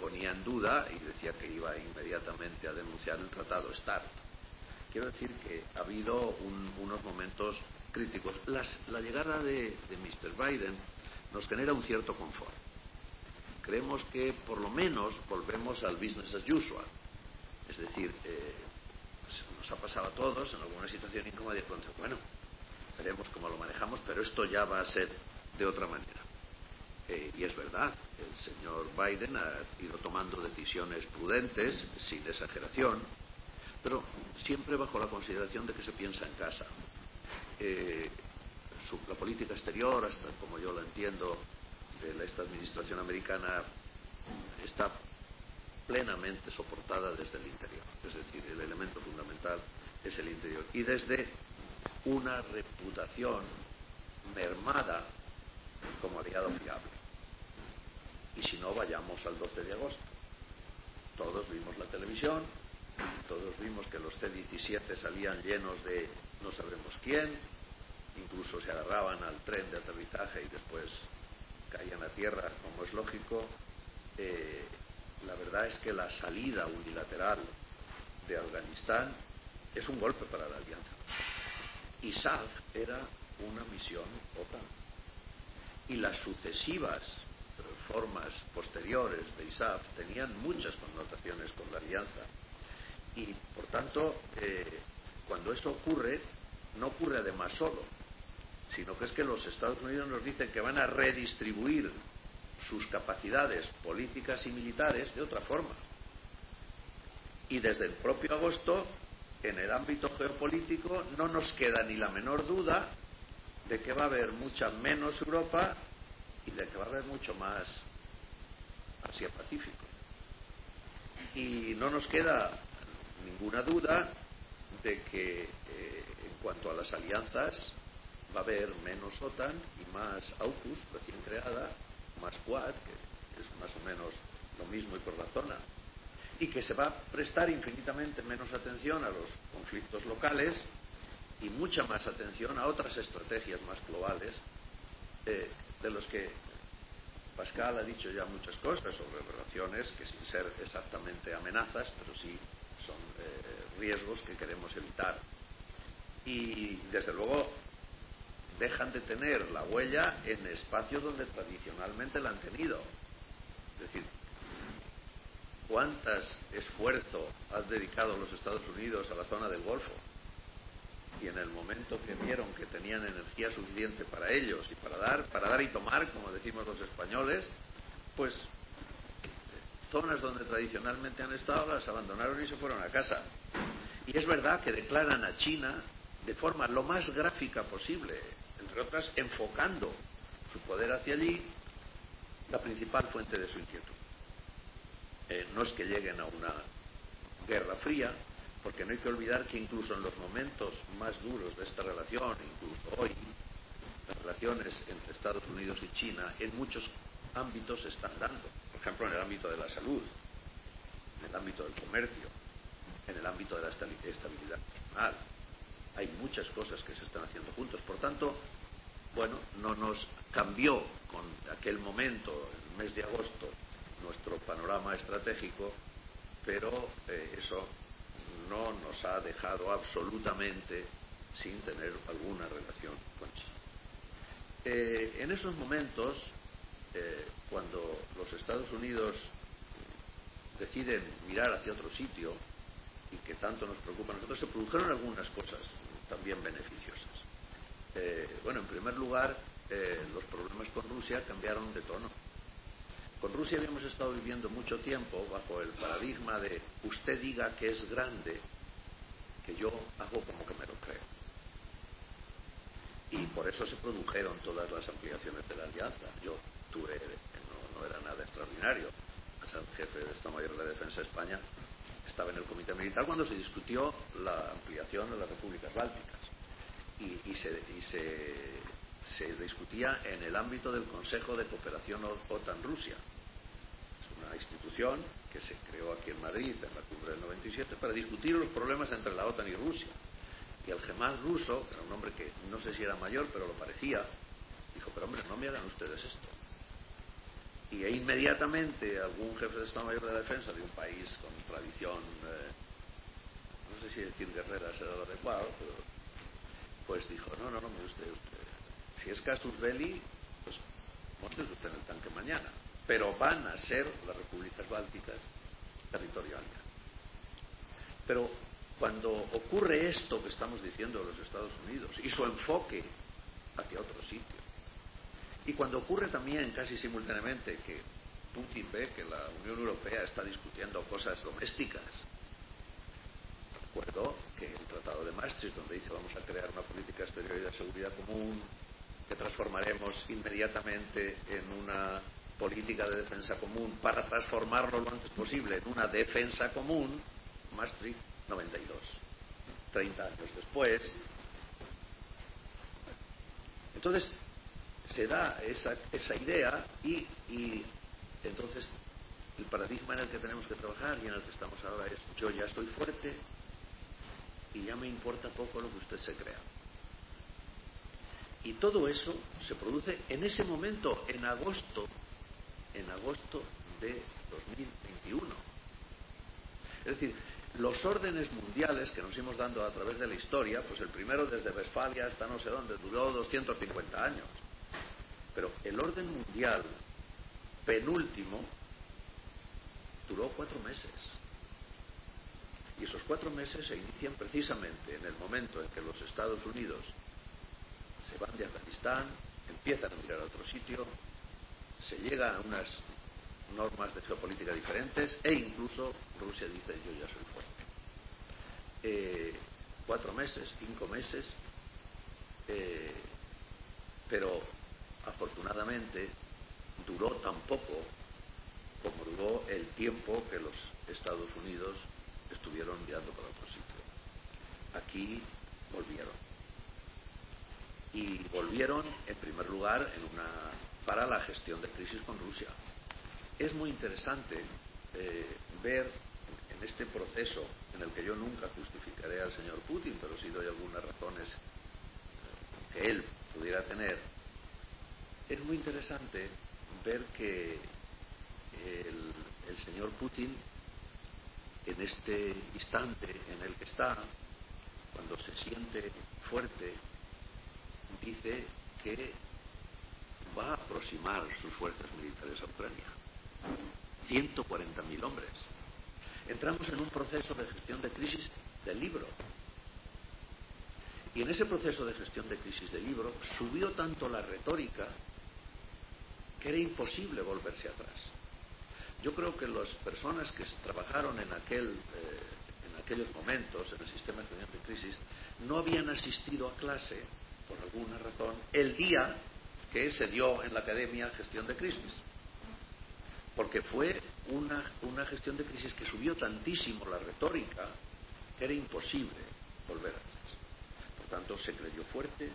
Speaker 4: ponía en duda y decía que iba inmediatamente a denunciar el tratado START. Quiero decir que ha habido un, unos momentos críticos. Las, la llegada de, de Mr. Biden nos genera un cierto confort creemos que por lo menos volvemos al business as usual. Es decir, eh, pues nos ha pasado a todos en alguna situación incómoda y de pronto, bueno, veremos cómo lo manejamos, pero esto ya va a ser de otra manera. Eh, y es verdad, el señor Biden ha ido tomando decisiones prudentes, sin exageración, pero siempre bajo la consideración de que se piensa en casa. Eh, la política exterior, hasta como yo la entiendo, de esta administración americana está plenamente soportada desde el interior. Es decir, el elemento fundamental es el interior. Y desde una reputación mermada como aliado fiable. Y si no, vayamos al 12 de agosto. Todos vimos la televisión, todos vimos que los C-17 salían llenos de no sabremos quién, incluso se agarraban al tren de aterrizaje y después caían a tierra, como es lógico, eh, la verdad es que la salida unilateral de Afganistán es un golpe para la alianza. ISAF era una misión OTAN. Y las sucesivas formas posteriores de ISAF tenían muchas connotaciones con la alianza. Y, por tanto, eh, cuando eso ocurre, no ocurre además solo, sino que es que los Estados Unidos nos dicen que van a redistribuir sus capacidades políticas y militares de otra forma. Y desde el propio agosto, en el ámbito geopolítico, no nos queda ni la menor duda de que va a haber mucha menos Europa y de que va a haber mucho más Asia-Pacífico. Y no nos queda ninguna duda de que eh, en cuanto a las alianzas va a haber menos OTAN y más AUKUS recién creada, más Quad, que es más o menos lo mismo y por la zona, y que se va a prestar infinitamente menos atención a los conflictos locales y mucha más atención a otras estrategias más globales eh, de los que Pascal ha dicho ya muchas cosas sobre relaciones que sin ser exactamente amenazas, pero sí son eh, riesgos que queremos evitar. Y desde luego dejan de tener la huella en espacios donde tradicionalmente la han tenido. Es decir, ¿cuántas esfuerzo han dedicado los Estados Unidos a la zona del Golfo? Y en el momento que vieron que tenían energía suficiente para ellos y para dar, para dar y tomar, como decimos los españoles, pues zonas donde tradicionalmente han estado las abandonaron y se fueron a casa. Y es verdad que declaran a China de forma lo más gráfica posible otras enfocando su poder hacia allí, la principal fuente de su inquietud. Eh, no es que lleguen a una guerra fría, porque no hay que olvidar que incluso en los momentos más duros de esta relación, incluso hoy, las relaciones entre Estados Unidos y China en muchos ámbitos se están dando. Por ejemplo, en el ámbito de la salud, en el ámbito del comercio, en el ámbito de la estabilidad nacional, hay muchas cosas que se están haciendo juntos. Por tanto, bueno, no nos cambió con aquel momento, el mes de agosto, nuestro panorama estratégico, pero eh, eso no nos ha dejado absolutamente sin tener alguna relación con China. Eh, en esos momentos, eh, cuando los Estados Unidos deciden mirar hacia otro sitio y que tanto nos preocupa a nosotros, se produjeron algunas cosas también beneficiosas. Eh, bueno, en primer lugar, eh, los problemas con Rusia cambiaron de tono. Con Rusia habíamos estado viviendo mucho tiempo bajo el paradigma de usted diga que es grande, que yo hago como que me lo creo. Y por eso se produjeron todas las ampliaciones de la alianza. Yo tuve, no, era nada extraordinario, el jefe de Estado Mayor de Defensa de España estaba en el Comité Militar cuando se discutió la ampliación de las repúblicas bálticas y, se, se, discutía en el ámbito del Consejo de Cooperación OTAN-Rusia. Es una institución que se creó aquí en Madrid en la cumbre del 97 para discutir los problemas entre la OTAN y Rusia. Y el gemán ruso, era un hombre que no sé si era mayor, pero lo parecía, dijo, pero hombre, no me hagan ustedes esto y e inmediatamente algún jefe de Estado Mayor de la Defensa de un país con tradición, eh, no sé si decir guerrera será lo adecuado, pero pues dijo, no, no, no, me usted, usted, si es casus belli, pues monte usted en el tanque mañana, pero van a ser las repúblicas bálticas territoriales. Pero cuando ocurre esto que estamos diciendo de los Estados Unidos y su enfoque hacia otro sitio, y cuando ocurre también casi simultáneamente que Putin ve que la Unión Europea está discutiendo cosas domésticas, recuerdo que el Tratado de Maastricht, donde dice vamos a crear una política exterior y de seguridad común, que transformaremos inmediatamente en una política de defensa común para transformarlo lo antes posible en una defensa común, Maastricht 92, 30 años después. Entonces, se da esa, esa idea y, y entonces el paradigma en el que tenemos que trabajar y en el que estamos ahora es yo ya estoy fuerte y ya me importa poco lo que usted se crea. Y todo eso se produce en ese momento, en agosto, en agosto de 2021. Es decir, los órdenes mundiales que nos hemos dando a través de la historia, pues el primero desde Westfalia hasta no sé dónde, duró 250 años. Pero el orden mundial penúltimo duró cuatro meses. Y esos cuatro meses se inician precisamente en el momento en que los Estados Unidos se van de Afganistán, empiezan a mirar a otro sitio, se llega a unas normas de geopolítica diferentes e incluso Rusia dice yo ya soy fuerte. Eh, cuatro meses, cinco meses, eh, pero afortunadamente duró tan poco como duró el tiempo que los Estados Unidos estuvieron mirando para otro sitio. Aquí volvieron. Y volvieron, en primer lugar, en una, para la gestión de crisis con Rusia. Es muy interesante eh, ver en este proceso en el que yo nunca justificaré al señor Putin, pero sí doy algunas razones que él pudiera tener, es muy interesante ver que el señor Putin en este instante en el que está, cuando se siente fuerte, dice que va a aproximar sus fuerzas militares a Ucrania. 140.000 hombres. Entramos en un proceso de gestión de crisis del libro. Y en ese proceso de gestión de crisis del libro subió tanto la retórica que era imposible volverse atrás. Yo creo que las personas que trabajaron en, aquel, eh, en aquellos momentos en el sistema gestión de crisis no habían asistido a clase, por alguna razón, el día que se dio en la academia gestión de crisis. Porque fue una, una gestión de crisis que subió tantísimo la retórica que era imposible volver atrás. Por tanto, se creyó fuerte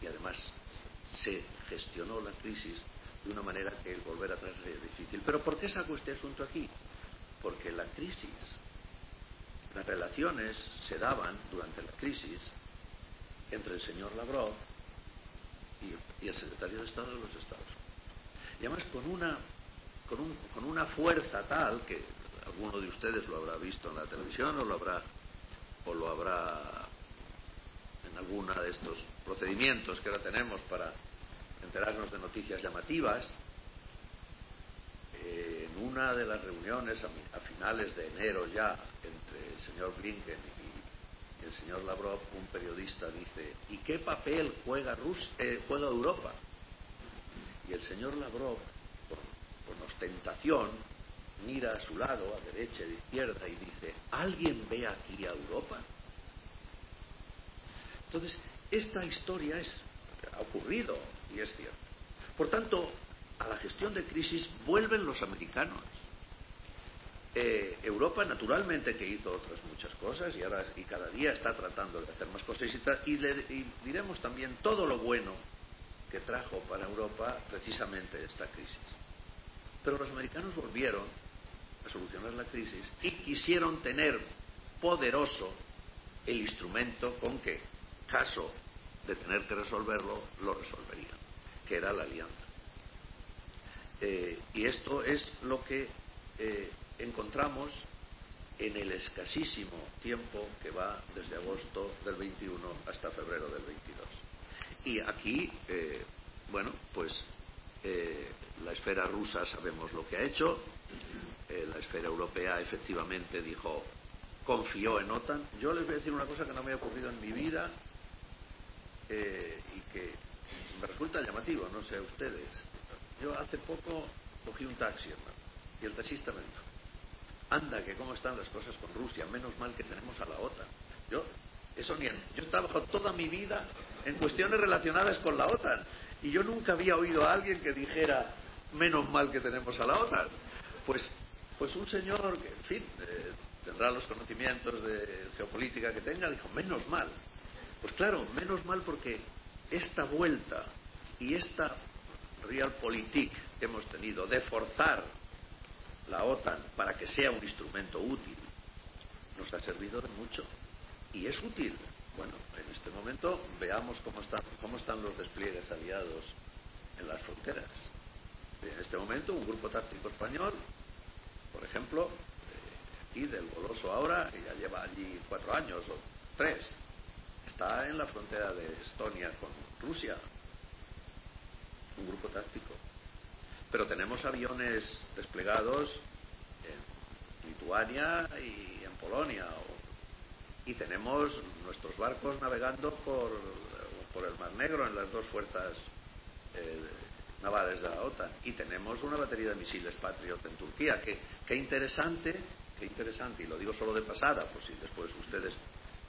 Speaker 4: y además se gestionó la crisis de una manera que el volver atrás es difícil. Pero ¿por qué saco este asunto aquí? Porque la crisis, las relaciones se daban durante la crisis entre el señor Lavrov y, y el secretario de Estado de los Estados. Y además con una, con, un, con una fuerza tal que alguno de ustedes lo habrá visto en la televisión o lo habrá, o lo habrá en alguna de estos procedimientos que ahora tenemos para enterarnos de noticias llamativas. Eh, en una de las reuniones a, finales de enero ya entre el señor Blinken y, el señor Lavrov, un periodista dice, ¿y qué papel juega, Rus eh, juega Europa? Y el señor Lavrov, con ostentación, mira a su lado, a derecha y a izquierda, y dice, ¿alguien ve aquí a Europa? Entonces, esta historia es, ha ocurrido y es cierto. Por tanto, a la gestión de crisis vuelven los americanos. Eh, Europa, naturalmente, que hizo otras muchas cosas y ahora y cada día está tratando de hacer más cosas y, le, y diremos también todo lo bueno que trajo para Europa precisamente esta crisis. Pero los americanos volvieron a solucionar la crisis y quisieron tener poderoso el instrumento con que, caso de tener que resolverlo, lo resolverían, que era la alianza. Eh, y esto es lo que eh, encontramos en el escasísimo tiempo que va desde agosto del 21 hasta febrero del 22. Y aquí, eh, bueno, pues la esfera rusa sabemos lo que ha hecho, la esfera europea efectivamente dijo, confió en OTAN. Yo les voy a decir una cosa que no me ha ocurrido en mi vida y que resulta llamativo, no sé a ustedes. Yo hace poco cogí un taxi, hermano, y el taxista me dijo, anda, que cómo están las cosas con Rusia, menos mal que tenemos a la OTAN. Yo, eso ni en, yo he trabajado toda mi vida en cuestiones relacionadas con la OTAN y yo nunca había oído a alguien que dijera, menos mal que tenemos a la OTAN. Pues, pues un señor que, en fin, eh, tendrá los conocimientos de geopolítica que tenga, dijo, menos mal. Pues claro, menos mal porque esta vuelta y esta realpolitik que hemos tenido de forzar la OTAN para que sea un instrumento útil nos ha servido de mucho. Y es útil. Bueno, en este momento veamos cómo están, cómo están los despliegues aliados en las fronteras. En este momento, un grupo táctico español, por ejemplo, eh, aquí del Goloso ahora, que ya lleva allí cuatro años o tres, está en la frontera de Estonia con Rusia. Un grupo táctico. Pero tenemos aviones desplegados en Lituania y en Polonia. Y tenemos nuestros barcos navegando por, por el Mar Negro en las dos fuerzas eh, navales de la OTAN. Y tenemos una batería de misiles Patriot en Turquía. Qué, qué interesante, qué interesante, y lo digo solo de pasada, por si después ustedes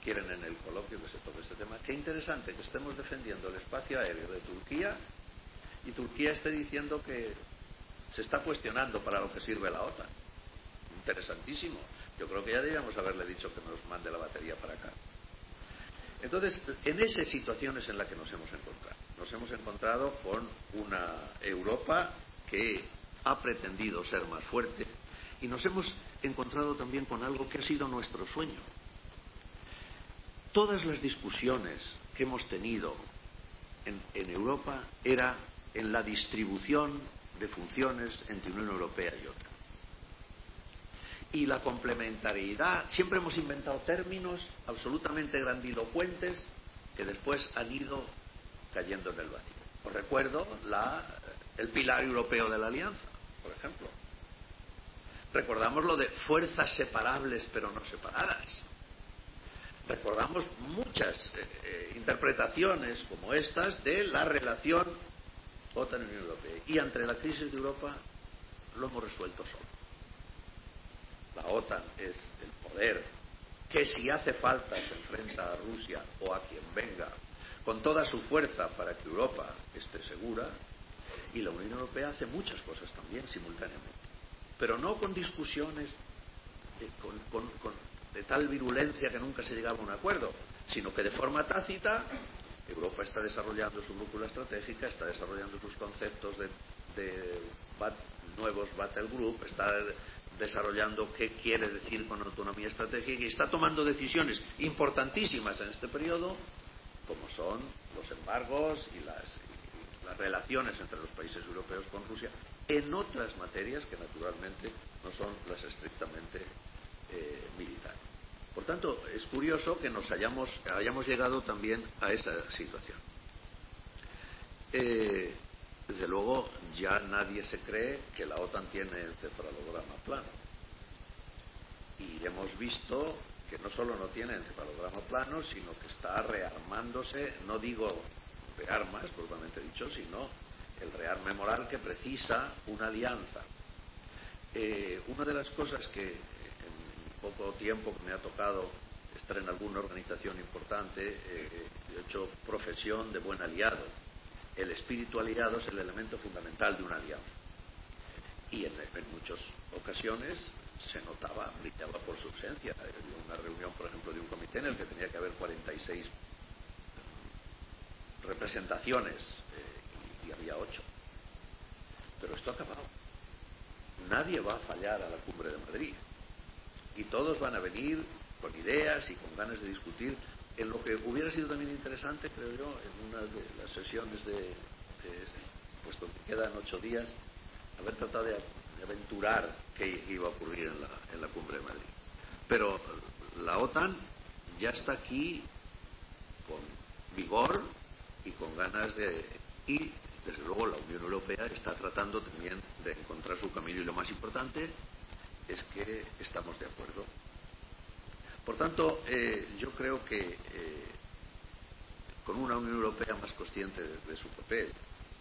Speaker 4: quieren en el coloquio que se toque este tema. Qué interesante que estemos defendiendo el espacio aéreo de Turquía y Turquía esté diciendo que se está cuestionando para lo que sirve la OTAN. Interesantísimo. Yo creo que ya deberíamos haberle dicho que nos mande la batería para acá. Entonces, en esas situaciones en las que nos hemos encontrado, nos hemos encontrado con una Europa que ha pretendido ser más fuerte y nos hemos encontrado también con algo que ha sido nuestro sueño. Todas las discusiones que hemos tenido en, en Europa era en la distribución de funciones entre Unión Europea y otra. Y la complementariedad, siempre hemos inventado términos absolutamente grandilocuentes que después han ido cayendo en el vacío. Os recuerdo el pilar europeo de la alianza, por ejemplo. Recordamos lo de fuerzas separables pero no separadas. Recordamos muchas eh, eh, interpretaciones como estas de la relación OTAN-Unión Europea. Y ante la crisis de Europa lo hemos resuelto solo. La OTAN es el poder que si hace falta se enfrenta a Rusia o a quien venga con toda su fuerza para que Europa esté segura y la Unión Europea hace muchas cosas también simultáneamente, pero no con discusiones de, con, de tal virulencia que nunca se llegaba a un acuerdo, sino que de forma tácita Europa está desarrollando su brújula estratégica, está desarrollando sus conceptos de, nuevos battle group, está desarrollando qué quiere decir con autonomía estratégica y está tomando decisiones importantísimas en este periodo, como son los embargos y las, y las relaciones entre los países europeos con Rusia, en otras materias que naturalmente no son las estrictamente eh, militares. Por tanto, es curioso que nos hayamos, hayamos llegado también a esa situación. Eh, desde luego, ya nadie se cree que la OTAN tiene el cefalograma plano. Y hemos visto que no solo no tiene el cefalograma plano, sino que está rearmándose, no digo de armas, propiamente dicho, sino el rearme moral que precisa una alianza. Eh, una de las cosas que poco tiempo que me ha tocado estar en alguna organización importante, eh, he hecho profesión de buen aliado el espíritu aliado es el elemento fundamental de una alianza. Y en, en muchas ocasiones se notaba, brillaba por su ausencia. Había una reunión, por ejemplo, de un comité en el que tenía que haber 46 representaciones eh, y, y había 8. Pero esto ha acabado. Nadie va a fallar a la cumbre de Madrid. Y todos van a venir con ideas y con ganas de discutir en lo que hubiera sido también interesante, creo yo, en una de las sesiones de, de puesto que quedan ocho días, haber tratado de, de aventurar qué iba a ocurrir en la, en la cumbre de Madrid. Pero la OTAN ya está aquí con vigor y con ganas de. Y, desde luego, la Unión Europea está tratando también de encontrar su camino y lo más importante es que estamos de acuerdo por tanto, eh, yo creo que eh, con una Unión Europea más consciente de, su papel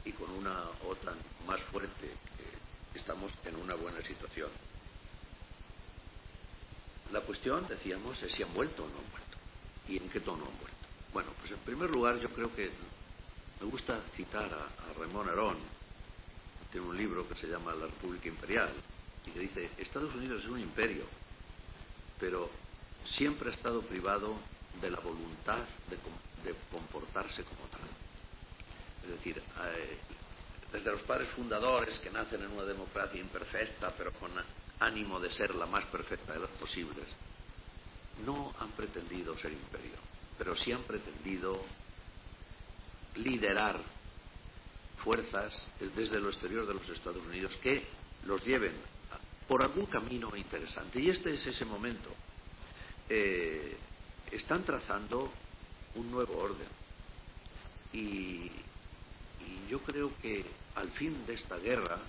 Speaker 4: y con una OTAN más fuerte, eh, estamos en una buena situación. La cuestión, decíamos, es si han vuelto o no han vuelto y en qué tono han vuelto. Bueno, pues en primer lugar yo creo que me gusta citar a, a Ramón Arón, tiene un libro que se llama La República Imperial, y que dice, Estados Unidos es un imperio, pero siempre ha estado privado de la voluntad de, comportarse como tal. Es decir, eh, desde los padres fundadores que nacen en una democracia imperfecta, pero con ánimo de ser la más perfecta de las posibles, no han pretendido ser imperio, pero sí han pretendido liderar fuerzas desde lo exterior de los Estados Unidos que los lleven por algún camino interesante. Y este es ese momento. Eh, están trazando un nuevo orden. Y, y, yo creo que al fin de esta guerra,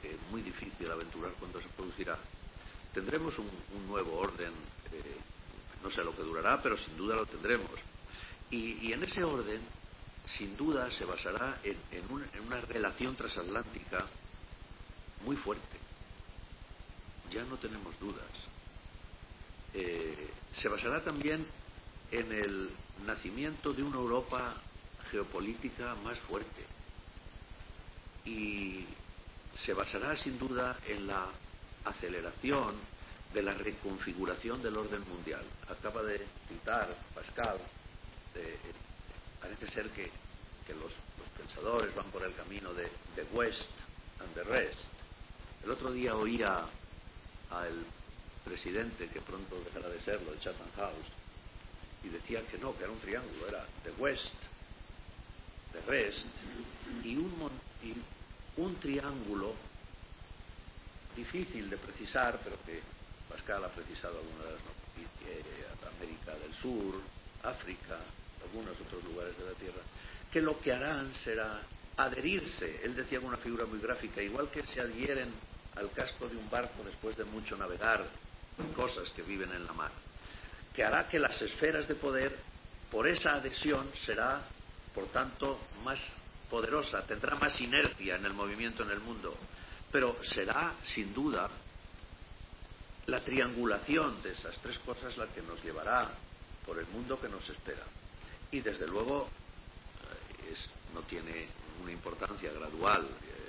Speaker 4: que es muy difícil aventurar cuando se producirá, tendremos un, nuevo orden. Eh, no sé lo que durará, pero sin duda lo tendremos. Y, en ese orden, sin duda, se basará en, en una relación transatlántica muy fuerte. Ya no tenemos dudas. Eh, se basará también en el nacimiento de una Europa geopolítica más fuerte y se basará sin duda en la aceleración de la reconfiguración del orden mundial. Acaba de citar Pascal, parece ser que, que los, los, pensadores van por el camino de the West and the Rest. El otro día oía al presidente, que pronto dejará de serlo, de Chatham House, y decía que no, que era un triángulo, era the West, the Rest, y un, y un triángulo difícil de precisar, pero que Pascal ha precisado algunas de las noticias, América del Sur, África, algunos otros lugares de la Tierra, que lo que harán será adherirse, él decía con una figura muy gráfica, igual que se adhieren al casco de un barco después de mucho navegar cosas que viven en la mar, que hará que las esferas de poder, por esa adhesión, será, por tanto, más poderosa, tendrá más inercia en el movimiento en el mundo, pero será, sin duda, la triangulación de esas tres cosas la que nos llevará por el mundo que nos espera. Y desde luego es, no tiene una importancia gradual eh,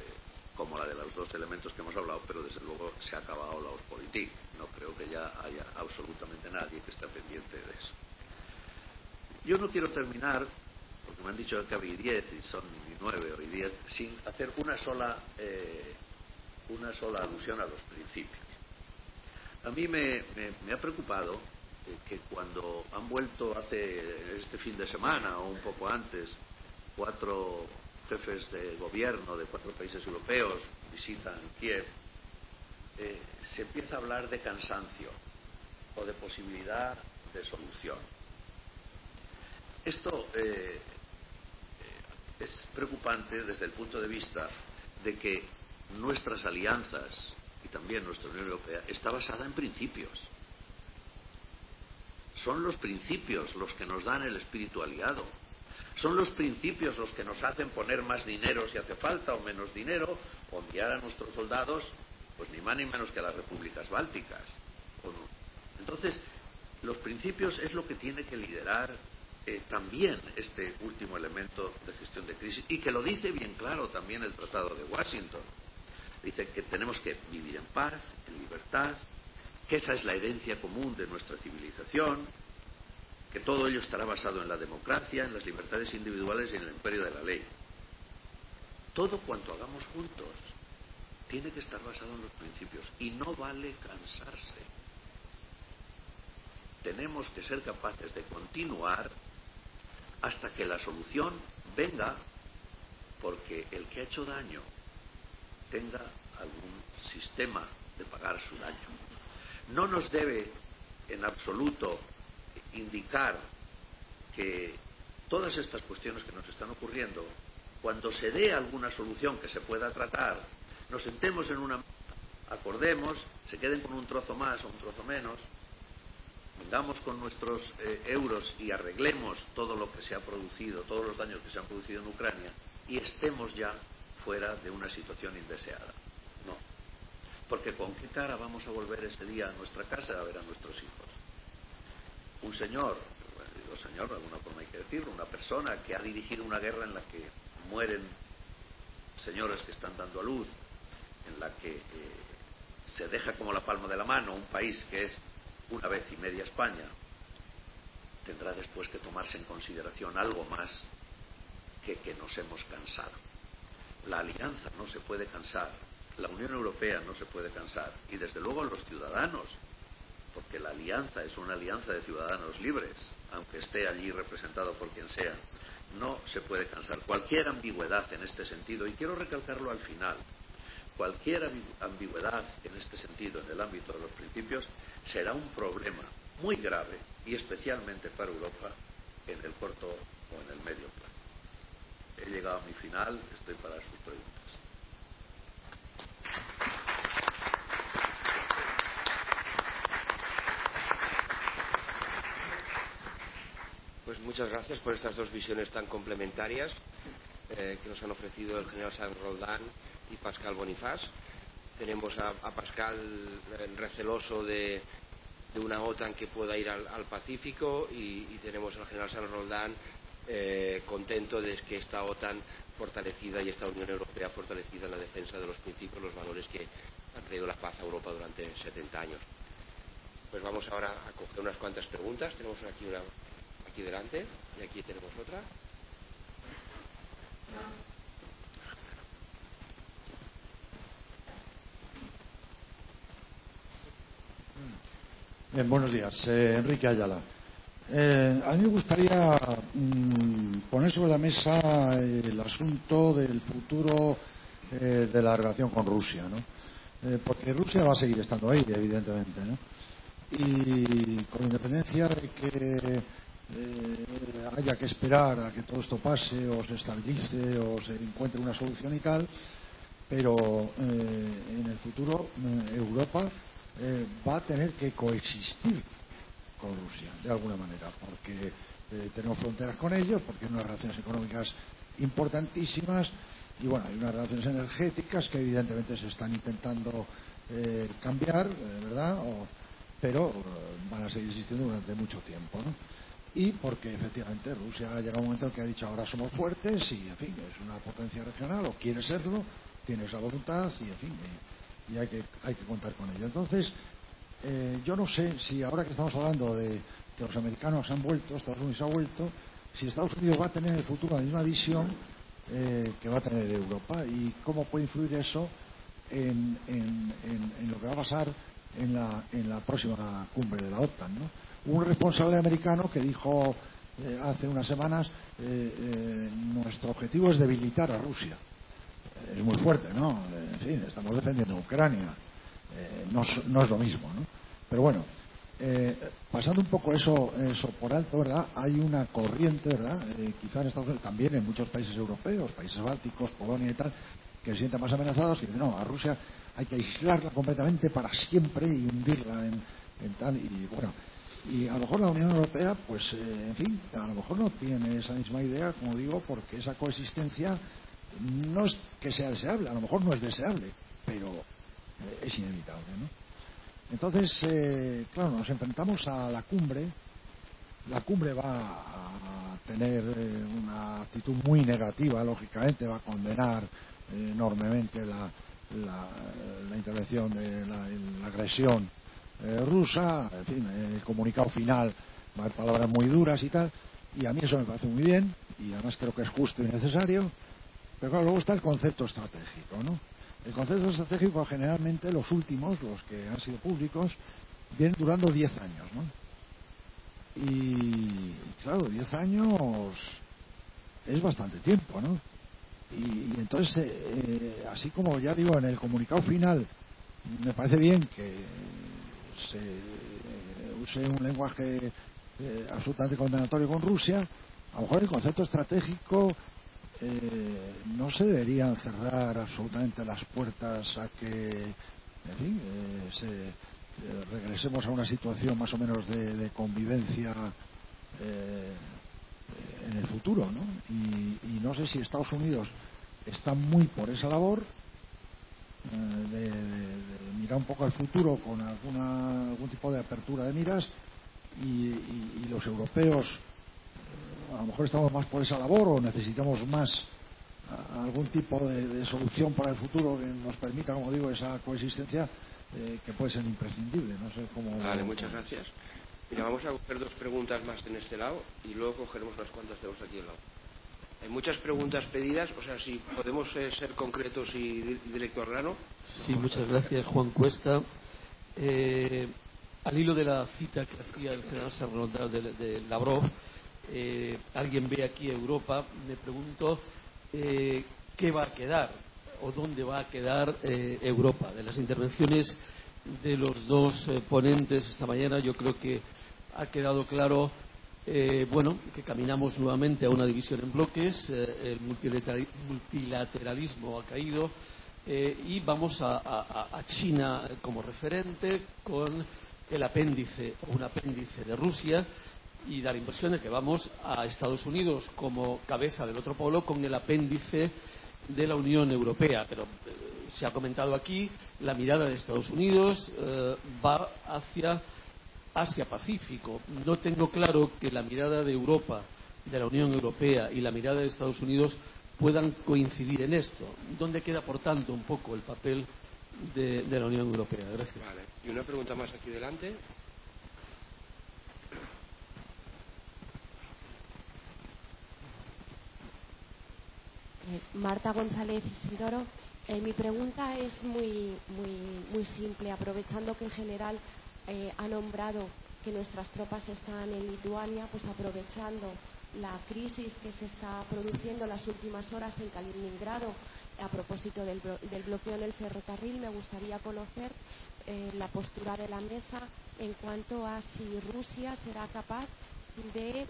Speaker 4: como la de los dos elementos que hemos hablado, pero desde luego se ha acabado la Ostpolitik. No creo que ya haya absolutamente nadie que esté pendiente de eso. Yo no quiero terminar, porque me han dicho que había diez y son nueve o diez, sin hacer una sola, eh, una sola alusión a los principios. A mí me, me, me ha preocupado eh, que cuando han vuelto hace este fin de semana o un poco antes cuatro jefes de gobierno de cuatro países europeos visitan Kiev, eh, se empieza a hablar de cansancio o de posibilidad de solución. Esto eh, es preocupante desde el punto de vista de que nuestras alianzas y también nuestra Unión Europea está basada en principios. Son los principios los que nos dan el espíritu aliado. Son los principios los que nos hacen poner más dinero si hace falta o menos dinero o enviar a nuestros soldados, pues ni más ni menos que a las repúblicas bálticas. Entonces, los principios es lo que tiene que liderar eh, también este último elemento de gestión de crisis y que lo dice bien claro también el Tratado de Washington. Dice que tenemos que vivir en paz, en libertad, que esa es la herencia común de nuestra civilización, que todo ello estará basado en la democracia, en las libertades individuales y en el imperio de la ley. Todo cuanto hagamos juntos tiene que estar basado en los principios y no vale cansarse. Tenemos que ser capaces de continuar hasta que la solución venga porque el que ha hecho daño tenga algún sistema de pagar su daño. No nos debe en absoluto indicar que todas estas cuestiones que nos están ocurriendo, cuando se dé alguna solución que se pueda tratar, nos sentemos en una acordemos, se queden con un trozo más o un trozo menos, vengamos con nuestros eh, euros y arreglemos todo lo que se ha producido, todos los daños que se han producido en Ucrania y estemos ya fuera de una situación indeseada. No. Porque con qué cara vamos a volver ese día a nuestra casa a ver a nuestros hijos. Un señor, bueno, señor, de alguna forma hay que decirlo, una persona que ha dirigido una guerra en la que mueren señores que están dando a luz, en la que eh, se deja como la palma de la mano un país que es una vez y media España, tendrá después que tomarse en consideración algo más que que nos hemos cansado. La alianza no se puede cansar, la Unión Europea no se puede cansar y desde luego los ciudadanos, porque la alianza es una alianza de ciudadanos libres, aunque esté allí representado por quien sea, no se puede cansar. Cualquier ambigüedad en este sentido, y quiero recalcarlo al final, cualquier ambigüedad en este sentido, en el ámbito de los principios, será un problema muy grave y especialmente para Europa en el corto o en el medio plazo. He llegado a mi final, estoy para sus preguntas.
Speaker 1: Pues muchas gracias por estas dos visiones tan complementarias eh, que nos han ofrecido el general San Roldán y Pascal Bonifaz. Tenemos a, Pascal eh, receloso de, una OTAN que pueda ir al, Pacífico y, y, tenemos al general San Roldán eh, contento de que esta OTAN fortalecida y esta Unión Europea fortalecida en la defensa de los principios, los valores que han traído la paz a Europa durante 70 años. Pues vamos ahora a coger unas cuantas preguntas. Tenemos aquí una aquí delante y aquí tenemos otra.
Speaker 5: Bien, buenos días. Eh, Enrique Ayala. Eh, a mí me gustaría mmm, poner sobre la mesa el asunto del futuro eh, de la relación con Rusia, ¿no? Eh, porque Rusia va a seguir estando ahí, evidentemente, ¿no? Y con independencia de que eh, haya que esperar a que todo esto pase o se estabilice o se encuentre una solución y tal, pero eh, en el futuro eh, Europa eh, va a tener que coexistir con Rusia, de alguna manera, porque eh, tenemos fronteras con ellos, porque hay unas relaciones económicas importantísimas y bueno, hay unas relaciones energéticas que evidentemente se están intentando eh, cambiar, ¿verdad? O, pero van a seguir existiendo durante mucho tiempo, ¿no? Y porque efectivamente Rusia ha llegado a un momento en que ha dicho ahora somos fuertes y en fin es una potencia regional o quiere serlo tiene esa voluntad y en fin y, hay que hay que contar con ello entonces eh, yo no sé si ahora que estamos hablando de que los americanos han vuelto Estados Unidos ha vuelto si Estados Unidos va a tener en el futuro la misma visión eh, que va a tener Europa y cómo puede influir eso en, en, en, en lo que va a pasar en la, en la próxima cumbre de la OTAN ¿no? Un responsable americano que dijo eh, hace unas semanas eh, eh, nuestro objetivo es debilitar a Rusia. Es muy fuerte, ¿no? En fin, estamos defendiendo Ucrania. No, no, es lo mismo, ¿no? Pero bueno, pasando un poco eso, eso por alto, ¿verdad? Hay una corriente, ¿verdad? quizá en Estados Unidos, también en muchos países europeos, países bálticos, Polonia y tal, que se sienten más amenazados y dicen, no, a Rusia hay que aislarla completamente para siempre y hundirla en, en tal. Y bueno, y a lo mejor la Unión Europea, pues, eh, en fin, a lo mejor no tiene esa misma idea, como digo, porque esa coexistencia no es que sea deseable, a lo mejor no es deseable, pero eh, es inevitable, ¿no? Entonces, eh, claro, nos enfrentamos a la cumbre. La cumbre va a tener eh, una actitud muy negativa, lógicamente, va a condenar eh, enormemente la, la, la, intervención de la, la agresión eh, rusa, en fin, en el comunicado final va a haber palabras muy duras y tal, y a mí eso me parece muy bien, y además creo que es justo y necesario, pero claro, luego está el concepto estratégico, ¿no? El concepto estratégico generalmente los últimos, los que han sido públicos, vienen durando 10 años, ¿no? Y claro, 10 años es bastante tiempo, ¿no? Y, y entonces, eh, eh, así como ya digo, en el comunicado final, me parece bien que se use un lenguaje eh, absolutamente condenatorio con Rusia, a lo mejor el concepto estratégico eh, no se deberían cerrar absolutamente las puertas a que, en fin, eh, se, regresemos a una situación más o menos de, convivencia en el futuro, ¿no? Y, y no sé si Estados Unidos está muy por esa labor eh, de, de, de, mirar un poco al futuro con alguna, algún tipo de apertura de miras y, y, y los europeos eh, a lo mejor estamos más por esa labor o necesitamos más algún tipo de, de, solución para el futuro que nos permita, como digo, esa coexistencia eh, que puede ser imprescindible. No sé cómo.
Speaker 1: Vale, muchas gracias. Mira, vamos a coger dos preguntas más en este lado y luego cogeremos las cuantas tenemos aquí al lado. Muchas preguntas pedidas, o sea, si podemos eh, ser concretos y directo.
Speaker 6: Sí, muchas gracias, Juan Cuesta. Eh, al hilo de la cita que hacía el general Sarnota de, Lavrov, eh, alguien ve aquí Europa, me pregunto qué va a quedar o dónde va a quedar Europa. De las intervenciones de los dos ponentes esta mañana, yo creo que ha quedado claro bueno, que caminamos nuevamente a una división en bloques, el multilateralismo ha caído y vamos a, China como referente con el apéndice o un apéndice de Rusia y da la impresión de que vamos a Estados Unidos como cabeza del otro polo con el apéndice de la Unión Europea. Pero eh, se ha comentado aquí, la mirada de Estados Unidos eh, va hacia Asia-Pacífico. No tengo claro que la mirada de Europa, de la Unión Europea y la mirada de Estados Unidos puedan coincidir en esto. ¿Dónde queda, por tanto, un poco el papel de, la Unión Europea? Gracias.
Speaker 1: Y una pregunta más aquí delante.
Speaker 7: Eh, Marta González Isidoro. Eh, mi pregunta es muy, muy, muy simple, aprovechando que el general eh, ha nombrado que nuestras tropas están en Lituania, pues aprovechando la crisis que se está produciendo en las últimas horas en Kaliningrado a propósito del, bloqueo en el ferrocarril, me gustaría conocer la postura de la mesa en cuanto a si Rusia será capaz de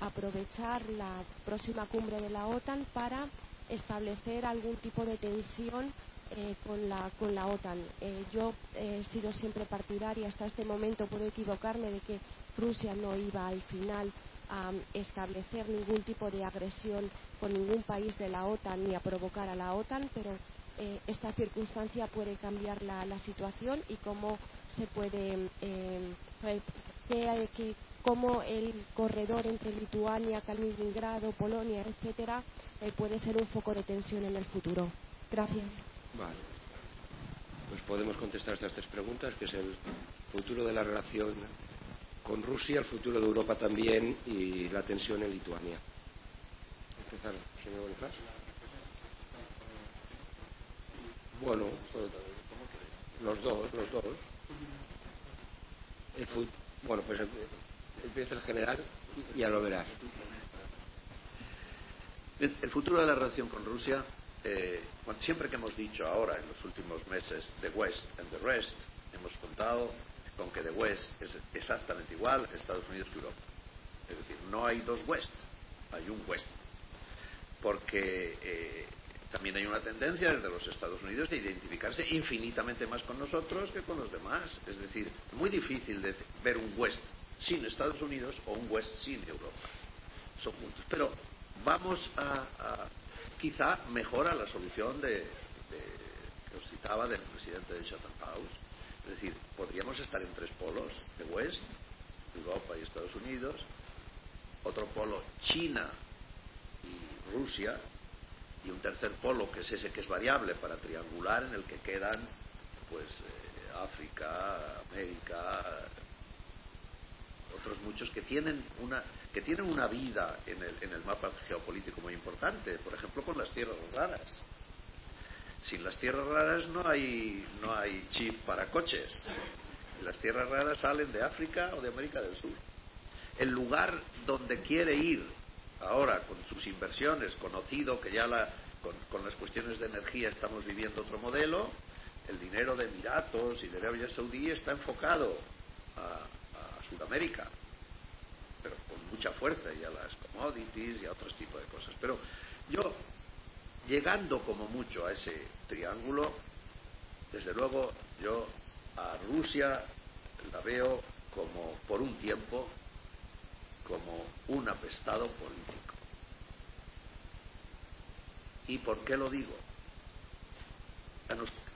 Speaker 7: aprovechar la próxima cumbre de la OTAN para establecer algún tipo de tensión eh, con, la, con la OTAN. Eh, yo he sido siempre partidaria, hasta este momento puedo equivocarme, de que Rusia no iba al final a establecer ningún tipo de agresión con ningún país de la OTAN ni a provocar a la OTAN, pero eh, esta circunstancia puede cambiar la, situación y cómo se puede, que, cómo el corredor entre Lituania, Kaliningrado, Polonia, etcétera, eh, puede ser un foco de tensión en el futuro. Gracias.
Speaker 1: Vale. Pues podemos contestar estas tres preguntas, que es el futuro de la relación con Rusia, el futuro de Europa también y la tensión en Lituania. Empezar, señor Bonifaz. Bueno, pues, los dos, los dos. bueno, pues empieza el general y ya lo verás.
Speaker 4: El futuro de la relación con Rusia, eh, siempre que hemos dicho ahora, en los últimos meses, the West and the rest, hemos contado con que the West es exactamente igual Estados Unidos que Europa. Es decir, no hay dos West, hay un West. Porque eh, también hay una tendencia desde los Estados Unidos de identificarse infinitamente más con nosotros que con los demás. Es decir, muy difícil de ver un West sin Estados Unidos o un West sin Europa. Son juntos. Pero vamos a, quizá mejora la solución de, que os citaba del presidente de Chatham House. Es decir, podríamos estar en tres polos, de West, Europa y Estados Unidos, otro polo China y Rusia, y un tercer polo que es ese que es variable para triangular en el que quedan pues eh, África, América, otros muchos que tienen una que tienen una vida en el, en el mapa geopolítico muy importante, por ejemplo con las tierras raras. Sin las tierras raras no hay, no hay chip para coches. Las tierras raras salen de África o de América del Sur. El lugar donde quiere ir ahora con sus inversiones, conocido que ya la, con, las cuestiones de energía estamos viviendo otro modelo, el dinero de Emiratos y de Arabia Saudí está enfocado a Sudamérica pero con mucha fuerza y a las commodities y a otros tipos de cosas. Pero yo, llegando como mucho a ese triángulo, desde luego yo a Rusia la veo como, por un tiempo, como un apestado político. ¿Y por qué lo digo?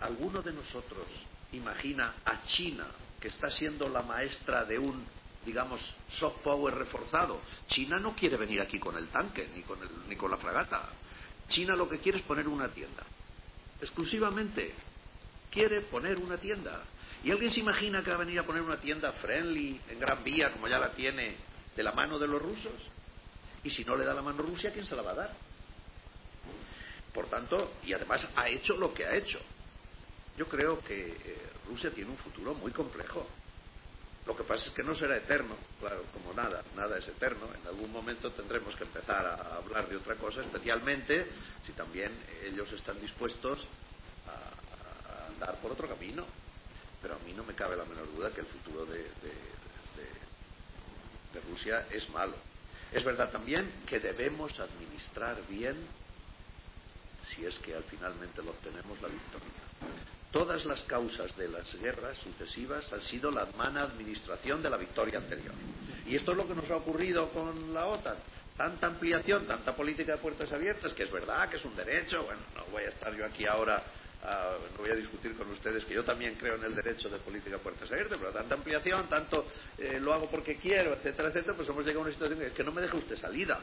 Speaker 4: ¿Alguno de nosotros imagina a China, que está siendo la maestra de un digamos, soft power reforzado. China no quiere venir aquí con el tanque ni con, ni con la fragata. China lo que quiere es poner una tienda. Exclusivamente quiere poner una tienda. ¿Y alguien se imagina que va a venir a poner una tienda friendly en Gran Vía, como ya la tiene, de la mano de los rusos? Y si no le da la mano Rusia, ¿quién se la va a dar? Por tanto, y además ha hecho lo que ha hecho. Yo creo que eh, Rusia tiene un futuro muy complejo Lo que pasa es que no será eterno, claro, como nada, nada es eterno. En algún momento tendremos que empezar a hablar de otra cosa, especialmente si también ellos están dispuestos a, andar por otro camino. Pero a mí no me cabe la menor duda que el futuro de, de Rusia es malo. Es verdad también que debemos administrar bien, si es que al finalmente lo obtenemos, la victoria. Todas las causas de las guerras sucesivas han sido la mala administración de la victoria anterior. Y esto es lo que nos ha ocurrido con la OTAN. Tanta ampliación, tanta política de puertas abiertas, que es verdad que es un derecho. Bueno, no voy a estar yo aquí ahora no voy a discutir con ustedes que yo también creo en el derecho de política de puertas abiertas, pero tanta ampliación, tanto eh, lo hago porque quiero, etcétera, etcétera, pues hemos llegado a una situación que, que no me deja usted salida.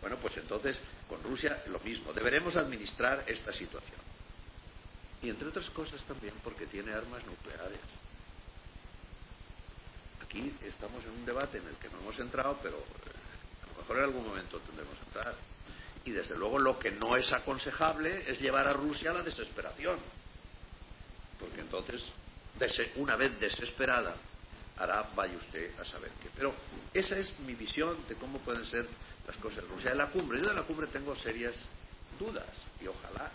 Speaker 4: Bueno, pues entonces con Rusia lo mismo. Deberemos administrar esta situación. Y entre otras cosas también porque tiene armas nucleares. Aquí estamos en un debate en el que no hemos entrado, pero eh, a lo mejor en algún momento tendremos que entrar. Y desde luego lo que no es aconsejable es llevar a Rusia a la desesperación. Porque entonces, una vez desesperada, hará, vaya usted a saber qué. Pero esa es mi visión de cómo pueden ser las cosas en Rusia. En la cumbre, yo de la cumbre tengo serias dudas y ojalá.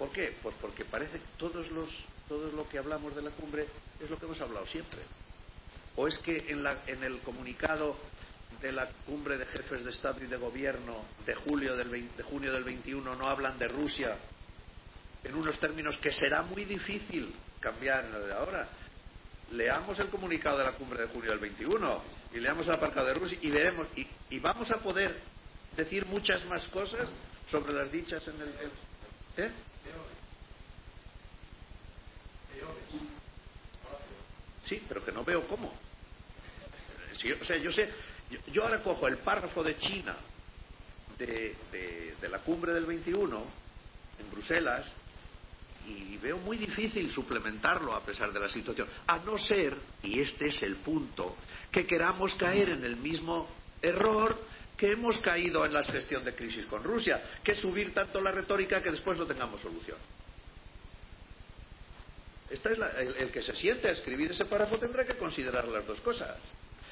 Speaker 4: ¿Por qué? Pues porque parece que todos los, todo lo que hablamos de la cumbre es lo que hemos hablado siempre. ¿O es que en, la, en el comunicado de la cumbre de jefes de Estado y de Gobierno de, julio del de junio del 21 no hablan de Rusia en unos términos que será muy difícil cambiar en lo de ahora. Leamos el comunicado de la cumbre de junio del 21 y leamos el aparcado de Rusia y veremos. Y, vamos a poder decir muchas más cosas sobre las dichas en el. ¿Eh? Sí, pero que no veo cómo. o sea, yo sé, yo ahora cojo el párrafo de China de, la cumbre del 21 en Bruselas y veo muy difícil suplementarlo a pesar de la situación, a no ser, y este es el punto, que queramos caer en el mismo error que hemos caído en la gestión de crisis con Rusia, que subir tanto la retórica que después no tengamos solución. Esta es el, el, que se siente a escribir ese párrafo tendrá que considerar las dos cosas.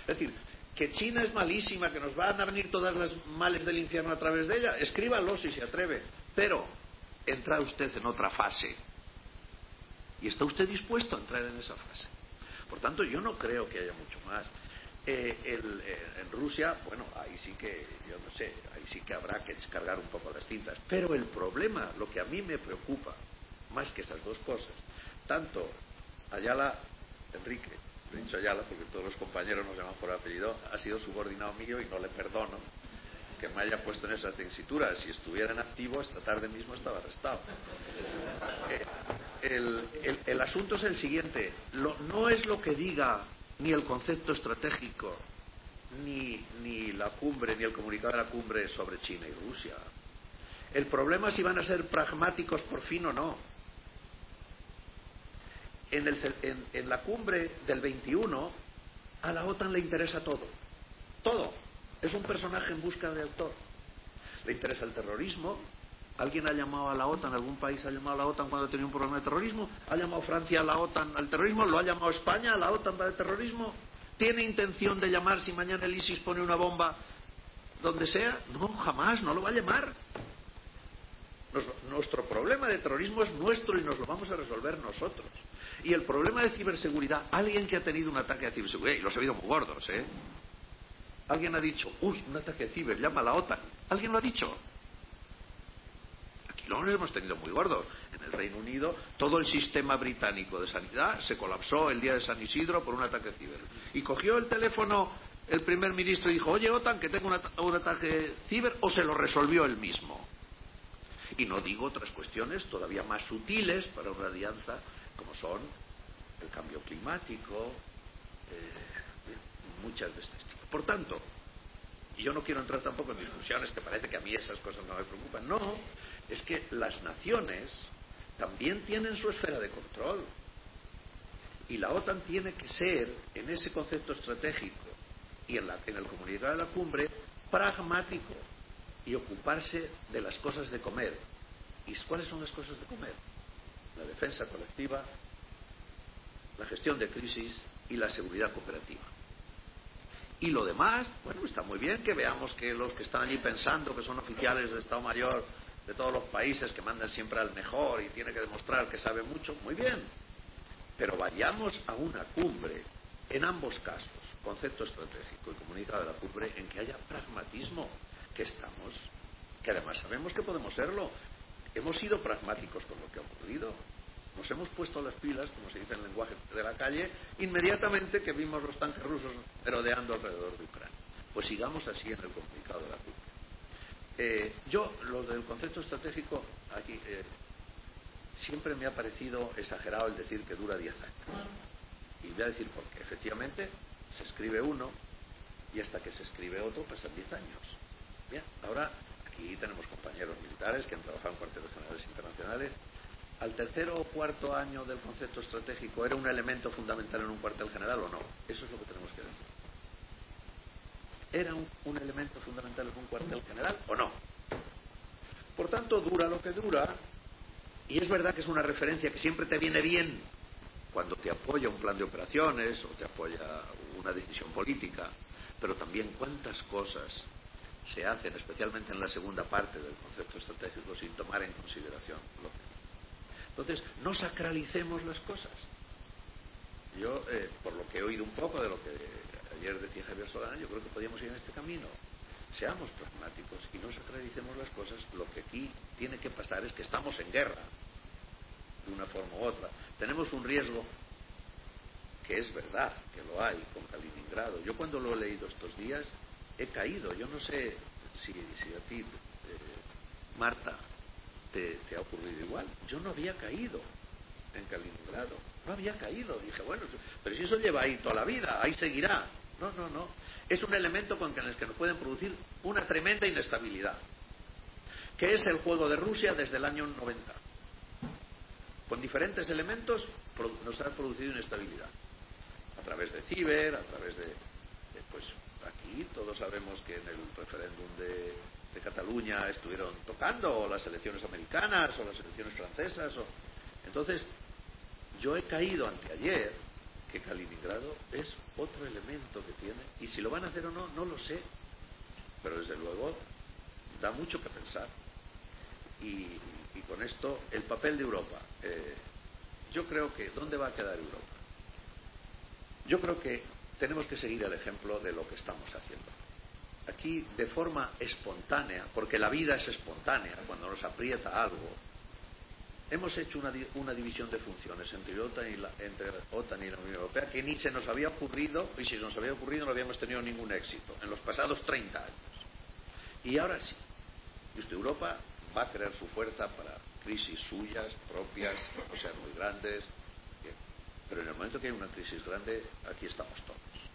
Speaker 4: Es decir, que China es malísima, que nos van a venir todas las males del infierno a través de ella, escríbalo si se atreve. Pero entra usted en otra fase. Y está usted dispuesto a entrar en esa fase. Por tanto, yo no creo que haya mucho más. Eh, eh, en Rusia, bueno, ahí sí que, yo no sé, ahí sí que habrá que descargar un poco las tintas. Pero el problema, lo que a mí me preocupa, más que esas dos cosas, tanto Ayala, Enrique, he dicho Ayala porque todos los compañeros nos llaman por apellido, ha sido subordinado mío y no le perdono que me haya puesto en esa tesitura. Si estuviera en activo, esta tarde mismo estaba arrestado. Eh, el, asunto es el siguiente. no es lo que diga ni el concepto estratégico, ni, ni la cumbre, ni el comunicado de la cumbre sobre China y Rusia. El problema es si van a ser pragmáticos por fin o no en, la cumbre del 21 a la OTAN le interesa todo. Todo. Es un personaje en busca de autor. Le interesa el terrorismo. ¿Alguien ha llamado a la OTAN? ¿Algún país ha llamado a la OTAN cuando tenía un problema de terrorismo? ¿Ha llamado Francia a la OTAN al terrorismo? ¿Lo ha llamado España a la OTAN para el terrorismo? ¿Tiene intención de llamar si mañana el ISIS pone una bomba donde sea? No, jamás, no lo va a llamar. nuestro problema de terrorismo es nuestro y nos lo vamos a resolver nosotros. Y el problema de ciberseguridad, alguien que ha tenido un ataque de ciberseguridad, y los ha habido muy gordos, ¿eh? Alguien ha dicho, uy, un ataque de ciber, llama a la OTAN. ¿Alguien lo ha dicho? Aquí lo hemos tenido muy gordos. En el Reino Unido, todo el sistema británico de sanidad se colapsó el día de San Isidro por un ataque ciber. Y cogió el teléfono el primer ministro y dijo, oye, OTAN, que tengo un, ataque ciber, o se lo resolvió él mismo. Y no digo otras cuestiones todavía más sutiles para una alianza como son el cambio climático, eh, muchas de estas cosas. Por tanto, y yo no quiero entrar tampoco en discusiones que parece que a mí esas cosas no me preocupan, no, es que las naciones también tienen su esfera de control. Y la OTAN tiene que ser, en ese concepto estratégico y en, la, el comunicado de la cumbre, pragmático y ocuparse de las cosas de comer. ¿Y cuáles son las cosas de comer? la defensa colectiva, la gestión de crisis y la seguridad cooperativa. Y lo demás, bueno, está muy bien que veamos que los que están allí pensando que son oficiales de Estado Mayor de todos los países que mandan siempre al mejor y tiene que demostrar que sabe mucho, muy bien. Pero vayamos a una cumbre, en ambos casos, concepto estratégico y comunicado de la cumbre, en que haya pragmatismo, que estamos, que además sabemos que podemos serlo. Hemos sido pragmáticos con lo que ha ocurrido. Nos hemos puesto las pilas, como se dice en el lenguaje de la calle, inmediatamente que vimos los tanques rusos merodeando alrededor de Ucrania. Pues sigamos así en el comunicado de la cumbre. Eh, yo, lo del concepto estratégico, aquí eh, siempre me ha parecido exagerado el decir que dura 10 años. Y voy a decir por qué. Efectivamente, se escribe uno y hasta que se escribe otro pasan 10 años. Bien, ahora aquí tenemos compañeros militares que han trabajado en cuarteles generales internacionales. ¿Al tercero o cuarto año del concepto estratégico era un elemento fundamental en un cuartel general o no? Eso es lo que tenemos que decir. ¿Era un, un elemento fundamental en un cuartel general o no? Por tanto, dura lo que dura, y es verdad que es una referencia que siempre te viene bien cuando te apoya un plan de operaciones o te apoya una decisión política, pero también cuántas cosas se hacen, especialmente en la segunda parte del concepto estratégico, sin tomar en consideración lo que. Entonces, no sacralicemos las cosas. Yo, eh, por lo que he oído un poco de lo que ayer decía Javier Solana, yo creo que podríamos ir en este camino. Seamos pragmáticos y no sacralicemos las cosas. Lo que aquí tiene que pasar es que estamos en guerra, de una forma u otra. Tenemos un riesgo que es verdad que lo hay con Kaliningrado. Yo cuando lo he leído estos días he caído. Yo no sé si, si a ti, eh, Marta, te, ha ocurrido igual. Yo no había caído en Kaliningrado. No había caído. Dije, bueno, pero si eso lleva ahí toda la vida, ahí seguirá. No, no, no. Es un elemento con el que nos pueden producir una tremenda inestabilidad, que es el juego de Rusia desde el año 90. Con diferentes elementos nos ha producido inestabilidad. A través de ciber, a través de, de pues aquí todos sabemos que en el referéndum de, de Cataluña estuvieron tocando, o las elecciones americanas, o las elecciones francesas, o entonces yo he caído anteayer que Kaliningrado es otro elemento que tiene, y si lo van a hacer o no, no lo sé, pero desde luego da mucho que pensar. Y, y con esto, el papel de Europa. Eh, yo creo que, ¿dónde va a quedar Europa? Yo creo que tenemos que seguir el ejemplo de lo que estamos haciendo. Aquí, de forma espontánea, porque la vida es espontánea, cuando nos aprieta algo, hemos hecho una, una, división de funciones entre OTAN, y la, entre OTAN y la Unión Europea que ni se nos había ocurrido, y si se nos había ocurrido no habíamos tenido ningún éxito en los pasados 30 años. Y ahora sí. Y usted, Europa va a tener su fuerza para crisis suyas, propias, no sean muy grandes. Pero en el momento que hay una crisis grande, aquí estamos todos.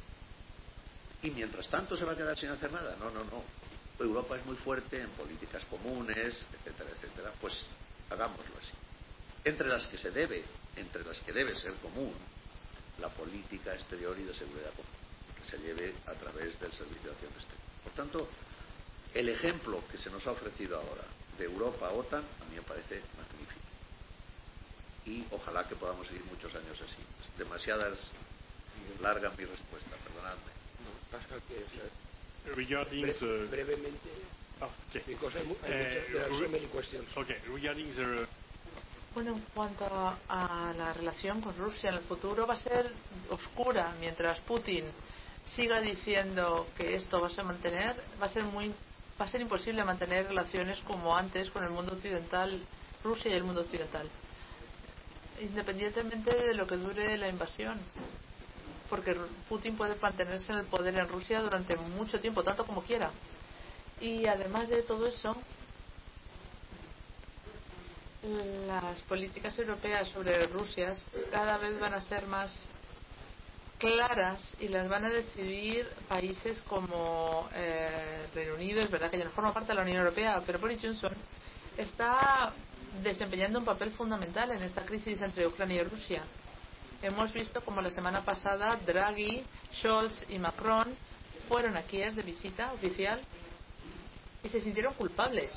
Speaker 4: Y mientras tanto se va a quedar sin hacer nada. No, no, no. Europa es muy fuerte en políticas comunes, etcétera, etcétera. Pues hagámoslo así. Entre las que se debe, entre las que debe ser común, la política exterior y de seguridad común, que se lleve a través del Servicio de Acción Exterior. Por tanto, el ejemplo que se nos ha ofrecido ahora de Europa-OTAN a mí me parece magnífico. Y ojalá que podamos seguir muchos años así. Demasiadas larga mi respuesta, perdonadme.
Speaker 8: No, pasa que es,
Speaker 2: Regarding
Speaker 8: bre
Speaker 2: the...
Speaker 8: brevemente,
Speaker 2: Oh, okay.
Speaker 8: because hay, mu- hay muchas- there are so
Speaker 2: re-
Speaker 8: many questions.
Speaker 2: Okay, regarding the
Speaker 3: Bueno, en cuanto a, a la relación con Rusia en el futuro, va a ser oscura mientras Putin siga diciendo que esto va a ser mantener, va a ser muy, va a ser imposible mantener relaciones como antes con el mundo occidental, Rusia y el mundo occidental, independientemente de lo que dure la invasión, porque Putin puede mantenerse en el poder en Rusia durante mucho tiempo, tanto como quiera. Y además de todo eso, las políticas europeas sobre Rusia cada vez van a ser más claras y las van a decidir países como eh, Reino Unido, es verdad que ya no forma parte de la Unión Europea, pero Boris Johnson está desempeñando un papel fundamental en esta crisis entre Ucrania y Rusia. Hemos visto como la semana pasada Draghi, Scholz y Macron fueron a Kiev de visita oficial y se sintieron culpables.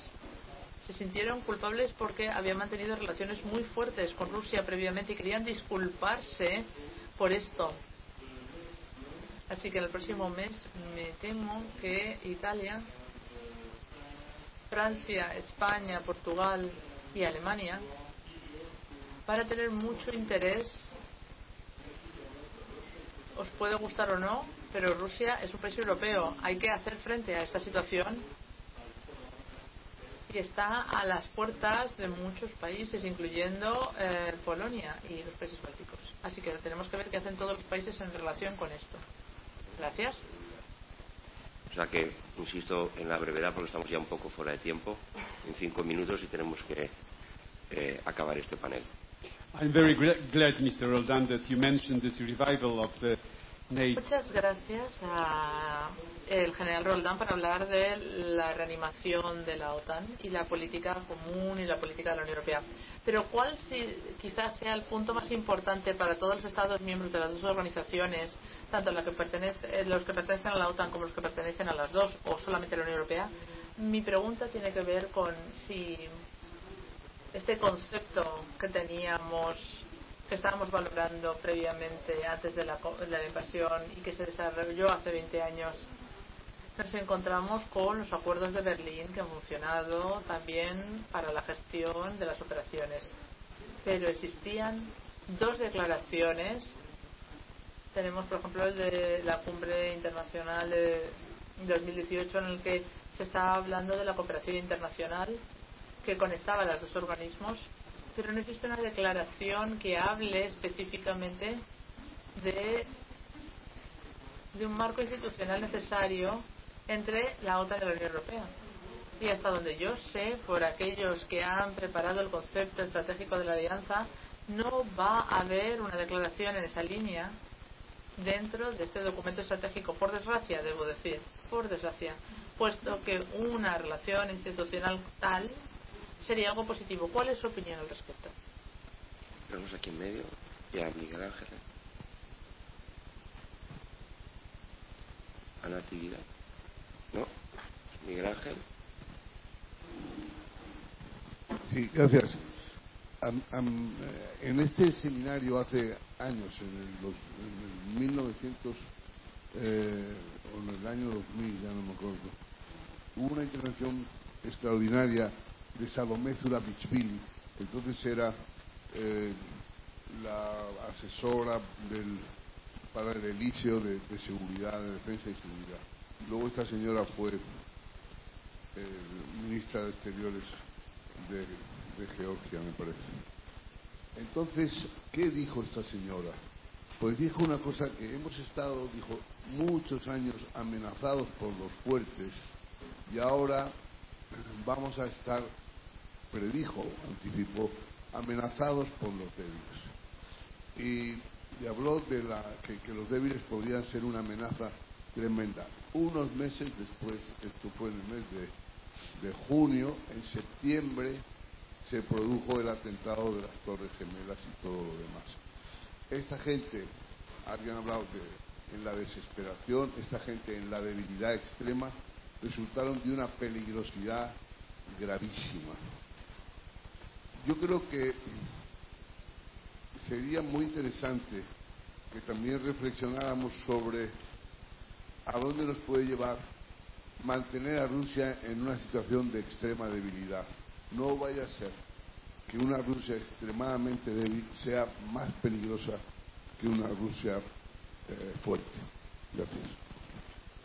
Speaker 3: Se sintieron culpables porque habían mantenido relaciones muy fuertes con Rusia previamente y querían disculparse por esto. Así que en el próximo mes me temo que Italia, Francia, España, Portugal y Alemania van a tener mucho interés. Os puede gustar o no, pero Rusia es un país europeo. Hay que hacer frente a esta situación y está a las puertas de muchos países, incluyendo eh, Polonia y los países bálticos. Así que tenemos que ver qué hacen todos los países en relación con esto. Gracias.
Speaker 1: O sea que, insisto en la brevedad, porque estamos ya un poco fuera de tiempo, en cinco minutos y tenemos que eh, acabar este panel.
Speaker 9: I'm very glad, Mr. Roldan, that you mentioned this revival of the
Speaker 3: Muchas gracias al general Roldán para hablar de la reanimación de la OTAN y la política común y la política de la Unión Europea. Pero ¿cuál si, quizás sea el punto más importante para todos los Estados miembros de las dos organizaciones, tanto la pertenece, los que pertenecen a la OTAN como los que pertenecen a las dos o solamente a la Unión Europea? Mi pregunta tiene que ver con si este concepto que teníamos que estábamos valorando previamente antes de la, de la invasión y que se desarrolló hace 20 años, nos encontramos con los acuerdos de Berlín que han funcionado también para la gestión de las operaciones. Pero existían dos declaraciones. Tenemos, por ejemplo, el de la cumbre internacional de 2018 en el que se estaba hablando de la cooperación internacional que conectaba los dos organismos pero no existe una declaración que hable específicamente de, de un marco institucional necesario entre la OTAN y la Unión Europea. Y hasta donde yo sé, por aquellos que han preparado el concepto estratégico de la alianza, no va a haber una declaración en esa línea dentro de este documento estratégico. Por desgracia, debo decir, por desgracia, puesto que una relación institucional tal sería algo positivo. ¿Cuál es su opinión al respecto?
Speaker 1: Tenemos aquí en medio y a Miguel Ángel. A Natividad. ¿No? Miguel Ángel.
Speaker 10: Sí, gracias. Um, um, en este seminario hace años, en el, los, en el 1900 eh, o en el año 2000, ya no me acuerdo, hubo una intervención extraordinaria de Salomé Zurabichvili, entonces era eh, la asesora del, para el de, de, seguridad, de defensa y seguridad. Luego esta señora fue eh, ministra de Exteriores de, de Georgia, me parece. Entonces, ¿qué dijo esta señora? Pues dijo una cosa que hemos estado, dijo, muchos años amenazados por los fuertes y ahora vamos a estar predijo, anticipó, amenazados por los débiles. Y, habló de la, que, que, los débiles podían ser una amenaza tremenda. Unos meses después, esto fue en el mes de, de junio, en septiembre se produjo el atentado de las Torres Gemelas y todo lo demás. Esta gente, habían hablado de, en la desesperación, esta gente en la debilidad extrema, resultaron de una peligrosidad gravísima. Yo creo que sería muy interesante que también reflexionáramos sobre a dónde nos puede llevar mantener a Rusia en una situación de extrema debilidad. No vaya a ser que una Rusia extremadamente débil sea más peligrosa que una Rusia eh, fuerte. Gracias.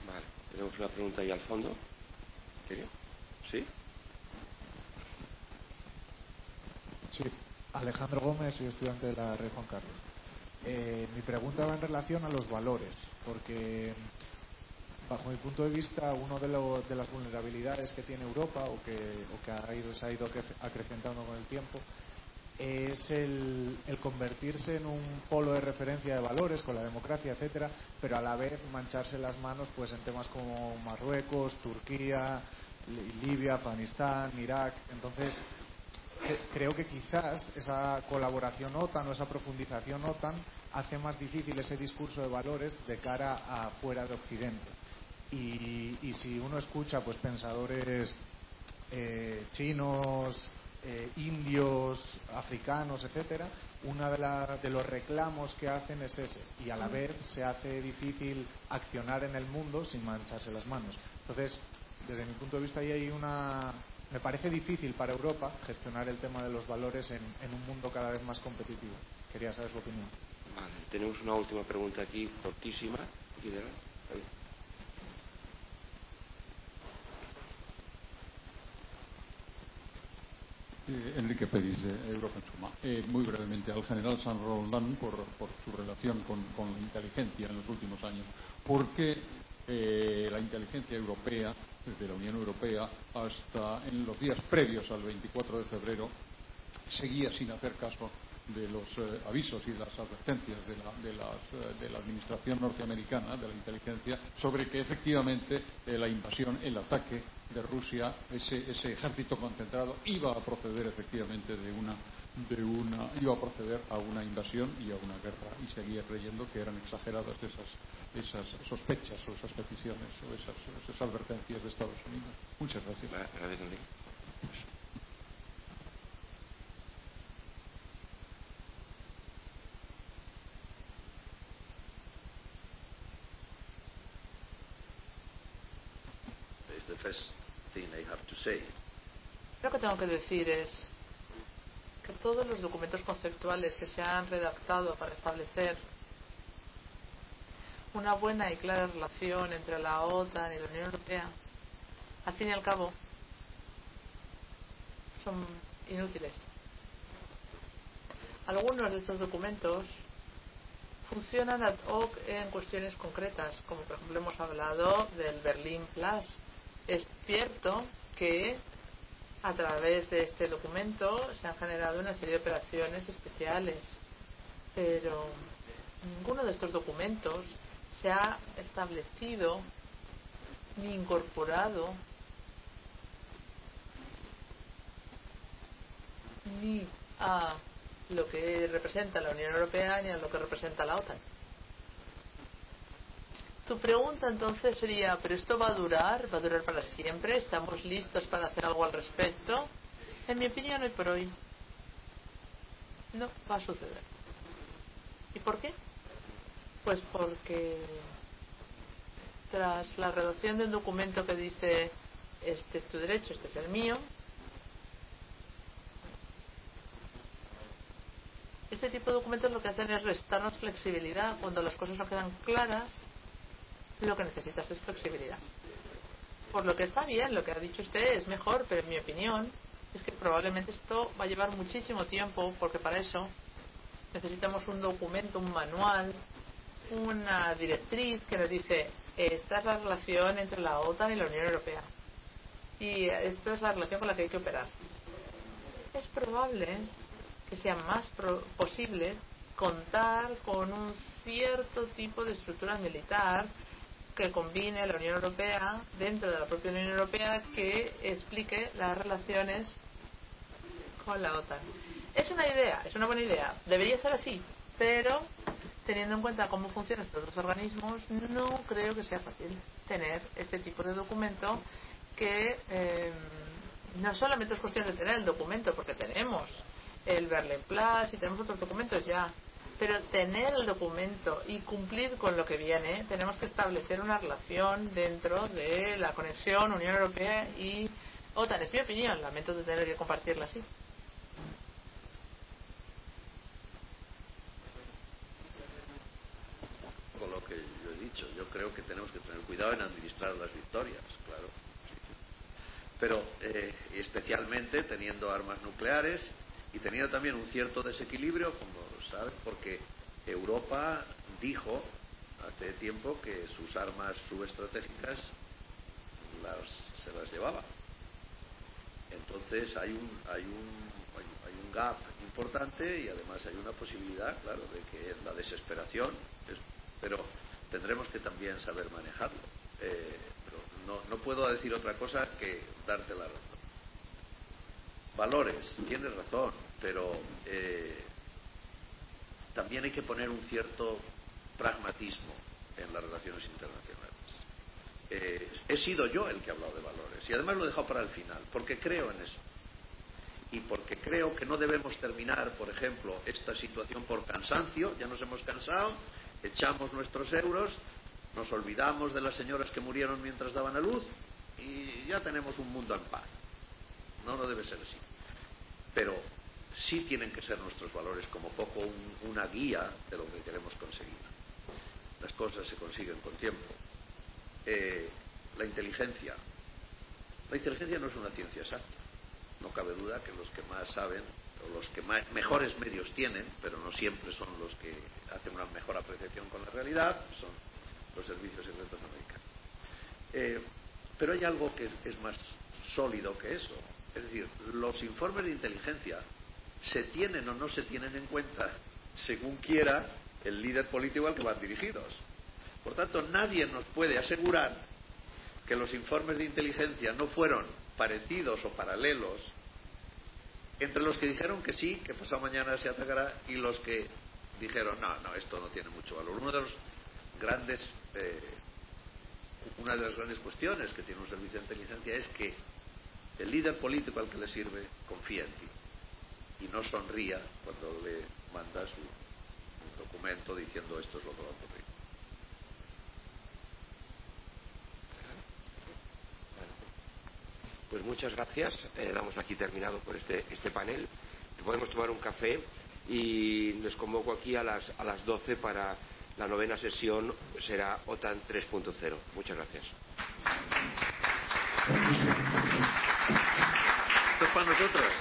Speaker 1: Vale, tenemos una pregunta ahí al fondo. ¿Sí?
Speaker 11: Sí, Alejandro Gómez, soy estudiante de la Red Juan Carlos. Eh, mi pregunta va en relación a los valores, porque bajo mi punto de vista, una de, de, las vulnerabilidades que tiene Europa o que, o que ha ido, se ha ido acrecentando con el tiempo es el, el, convertirse en un polo de referencia de valores con la democracia, etcétera, pero a la vez mancharse las manos pues en temas como Marruecos, Turquía, Libia, Afganistán, Irak. Entonces, creo que quizás esa colaboración OTAN o esa profundización OTAN hace más difícil ese discurso de valores de cara a fuera de Occidente. Y, y si uno escucha pues pensadores eh, chinos, eh, indios, africanos, etcétera, uno de, la, de los reclamos que hacen es ese. Y a la vez se hace difícil accionar en el mundo sin mancharse las manos. Entonces, desde mi punto de vista, ahí hay una. Me parece difícil para Europa gestionar el tema de los valores en, en un mundo cada vez más competitivo. Quería saber su opinión.
Speaker 1: Vale, tenemos una última pregunta aquí, cortísima.
Speaker 12: Eh, Enrique Pérez, de Europa en Suma. Eh, muy brevemente, al general San Roldán por, por su relación con, con, la inteligencia en los últimos años. ¿Por qué eh, la inteligencia europea, desde la Unión Europea hasta en los días previos al 24 de febrero, seguía sin hacer caso de los eh, avisos y las advertencias de la, de, las, eh, de la, Administración norteamericana, de la inteligencia, sobre que efectivamente eh, la invasión, el ataque de Rusia, ese, ese, ejército concentrado, iba a proceder efectivamente de una, de una, iba a proceder a una invasión y a una guerra, y seguía creyendo que eran exageradas esas, esas sospechas o esas peticiones o esas, esas advertencias de Estados Unidos. Muchas gracias.
Speaker 3: Lo que tengo que decir es todos los documentos conceptuales que se han redactado para establecer una buena y clara relación entre la OTAN y la Unión Europea, al fin y al cabo, son inútiles. Algunos de estos documentos funcionan ad hoc en cuestiones concretas, como por ejemplo hemos hablado del Berlin Plus. Es cierto que a través de este documento se han generado una serie de operaciones especiales, pero ninguno de estos documentos se ha establecido ni incorporado ni a lo que representa la Unión Europea ni a lo que representa la OTAN. Tu pregunta entonces sería, ¿pero esto va a durar? ¿Va a durar para siempre? ¿Estamos listos para hacer algo al respecto? En mi opinión, hoy por hoy, no va a suceder. ¿Y por qué? Pues porque tras la redacción de un documento que dice este es tu derecho, este es el mío, este tipo de documentos lo que hacen es restarnos flexibilidad cuando las cosas no quedan claras lo que necesitas es flexibilidad. Por lo que está bien, lo que ha dicho usted es mejor, pero en mi opinión es que probablemente esto va a llevar muchísimo tiempo porque para eso necesitamos un documento, un manual, una directriz que nos dice esta es la relación entre la OTAN y la Unión Europea. Y esto es la relación con la que hay que operar. Es probable que sea más posible contar con un cierto tipo de estructura militar que combine la Unión Europea dentro de la propia Unión Europea que explique las relaciones con la OTAN. Es una idea, es una buena idea. Debería ser así, pero teniendo en cuenta cómo funcionan estos dos organismos, no creo que sea fácil tener este tipo de documento que eh, no solamente es cuestión de tener el documento, porque tenemos el Berlin Plus y tenemos otros documentos ya, pero tener el documento y cumplir con lo que viene, tenemos que establecer una relación dentro de la conexión Unión Europea y OTAN. Es mi opinión, lamento de tener que compartirla así.
Speaker 4: Con lo que yo he dicho, yo creo que tenemos que tener cuidado en administrar las victorias, claro. Pero eh, especialmente teniendo armas nucleares y teniendo también un cierto desequilibrio, como saben, porque Europa dijo hace tiempo que sus armas subestratégicas las, se las llevaba. Entonces hay un, hay un hay un gap importante y además hay una posibilidad, claro, de que la desesperación, es, pero tendremos que también saber manejarlo. Eh, pero no, no puedo decir otra cosa que darte la razón. Valores, tienes razón, pero eh, también hay que poner un cierto pragmatismo en las relaciones internacionales. Eh, he sido yo el que ha hablado de valores y además lo he dejado para el final, porque creo en eso. y porque creo que no debemos terminar, por ejemplo, esta situación por cansancio, ya nos hemos cansado, echamos nuestros euros, nos olvidamos de las señoras que murieron mientras daban a luz y ya tenemos un mundo en paz. No, no debe ser así. Pero sí tienen que ser nuestros valores como poco un- una guía de lo que queremos conseguir. Las cosas se consiguen con tiempo. Eh, la inteligencia. La inteligencia no es una ciencia exacta. No cabe duda que los que más saben o los que ma- mejores medios tienen, pero no siempre son los que hacen una mejor apreciación con la realidad, son los servicios secretos americanos. Eh, pero hay algo que es más sólido que eso. Es decir, los informes de inteligencia se tienen o no se tienen en cuenta según quiera el líder político al que van dirigidos. Por tanto, nadie nos puede asegurar que los informes de inteligencia no fueron parecidos o paralelos entre los que dijeron que sí, que pasado mañana se atacará, y los que dijeron no, no, esto no tiene mucho valor. Uno de los grandes, eh, una de las grandes cuestiones que tiene un servicio de inteligencia es que el líder político al que le sirve confía en ti y no sonría cuando le mandas un, documento diciendo esto es lo que va a ocurrir.
Speaker 1: Pues muchas gracias. Eh, damos aquí terminado por este, este panel. Podemos tomar un café y les convoco aquí a las, a las 12 para la novena sesión. Será OTAN 3.0. Muchas gracias.
Speaker 4: Esto es para nosotros.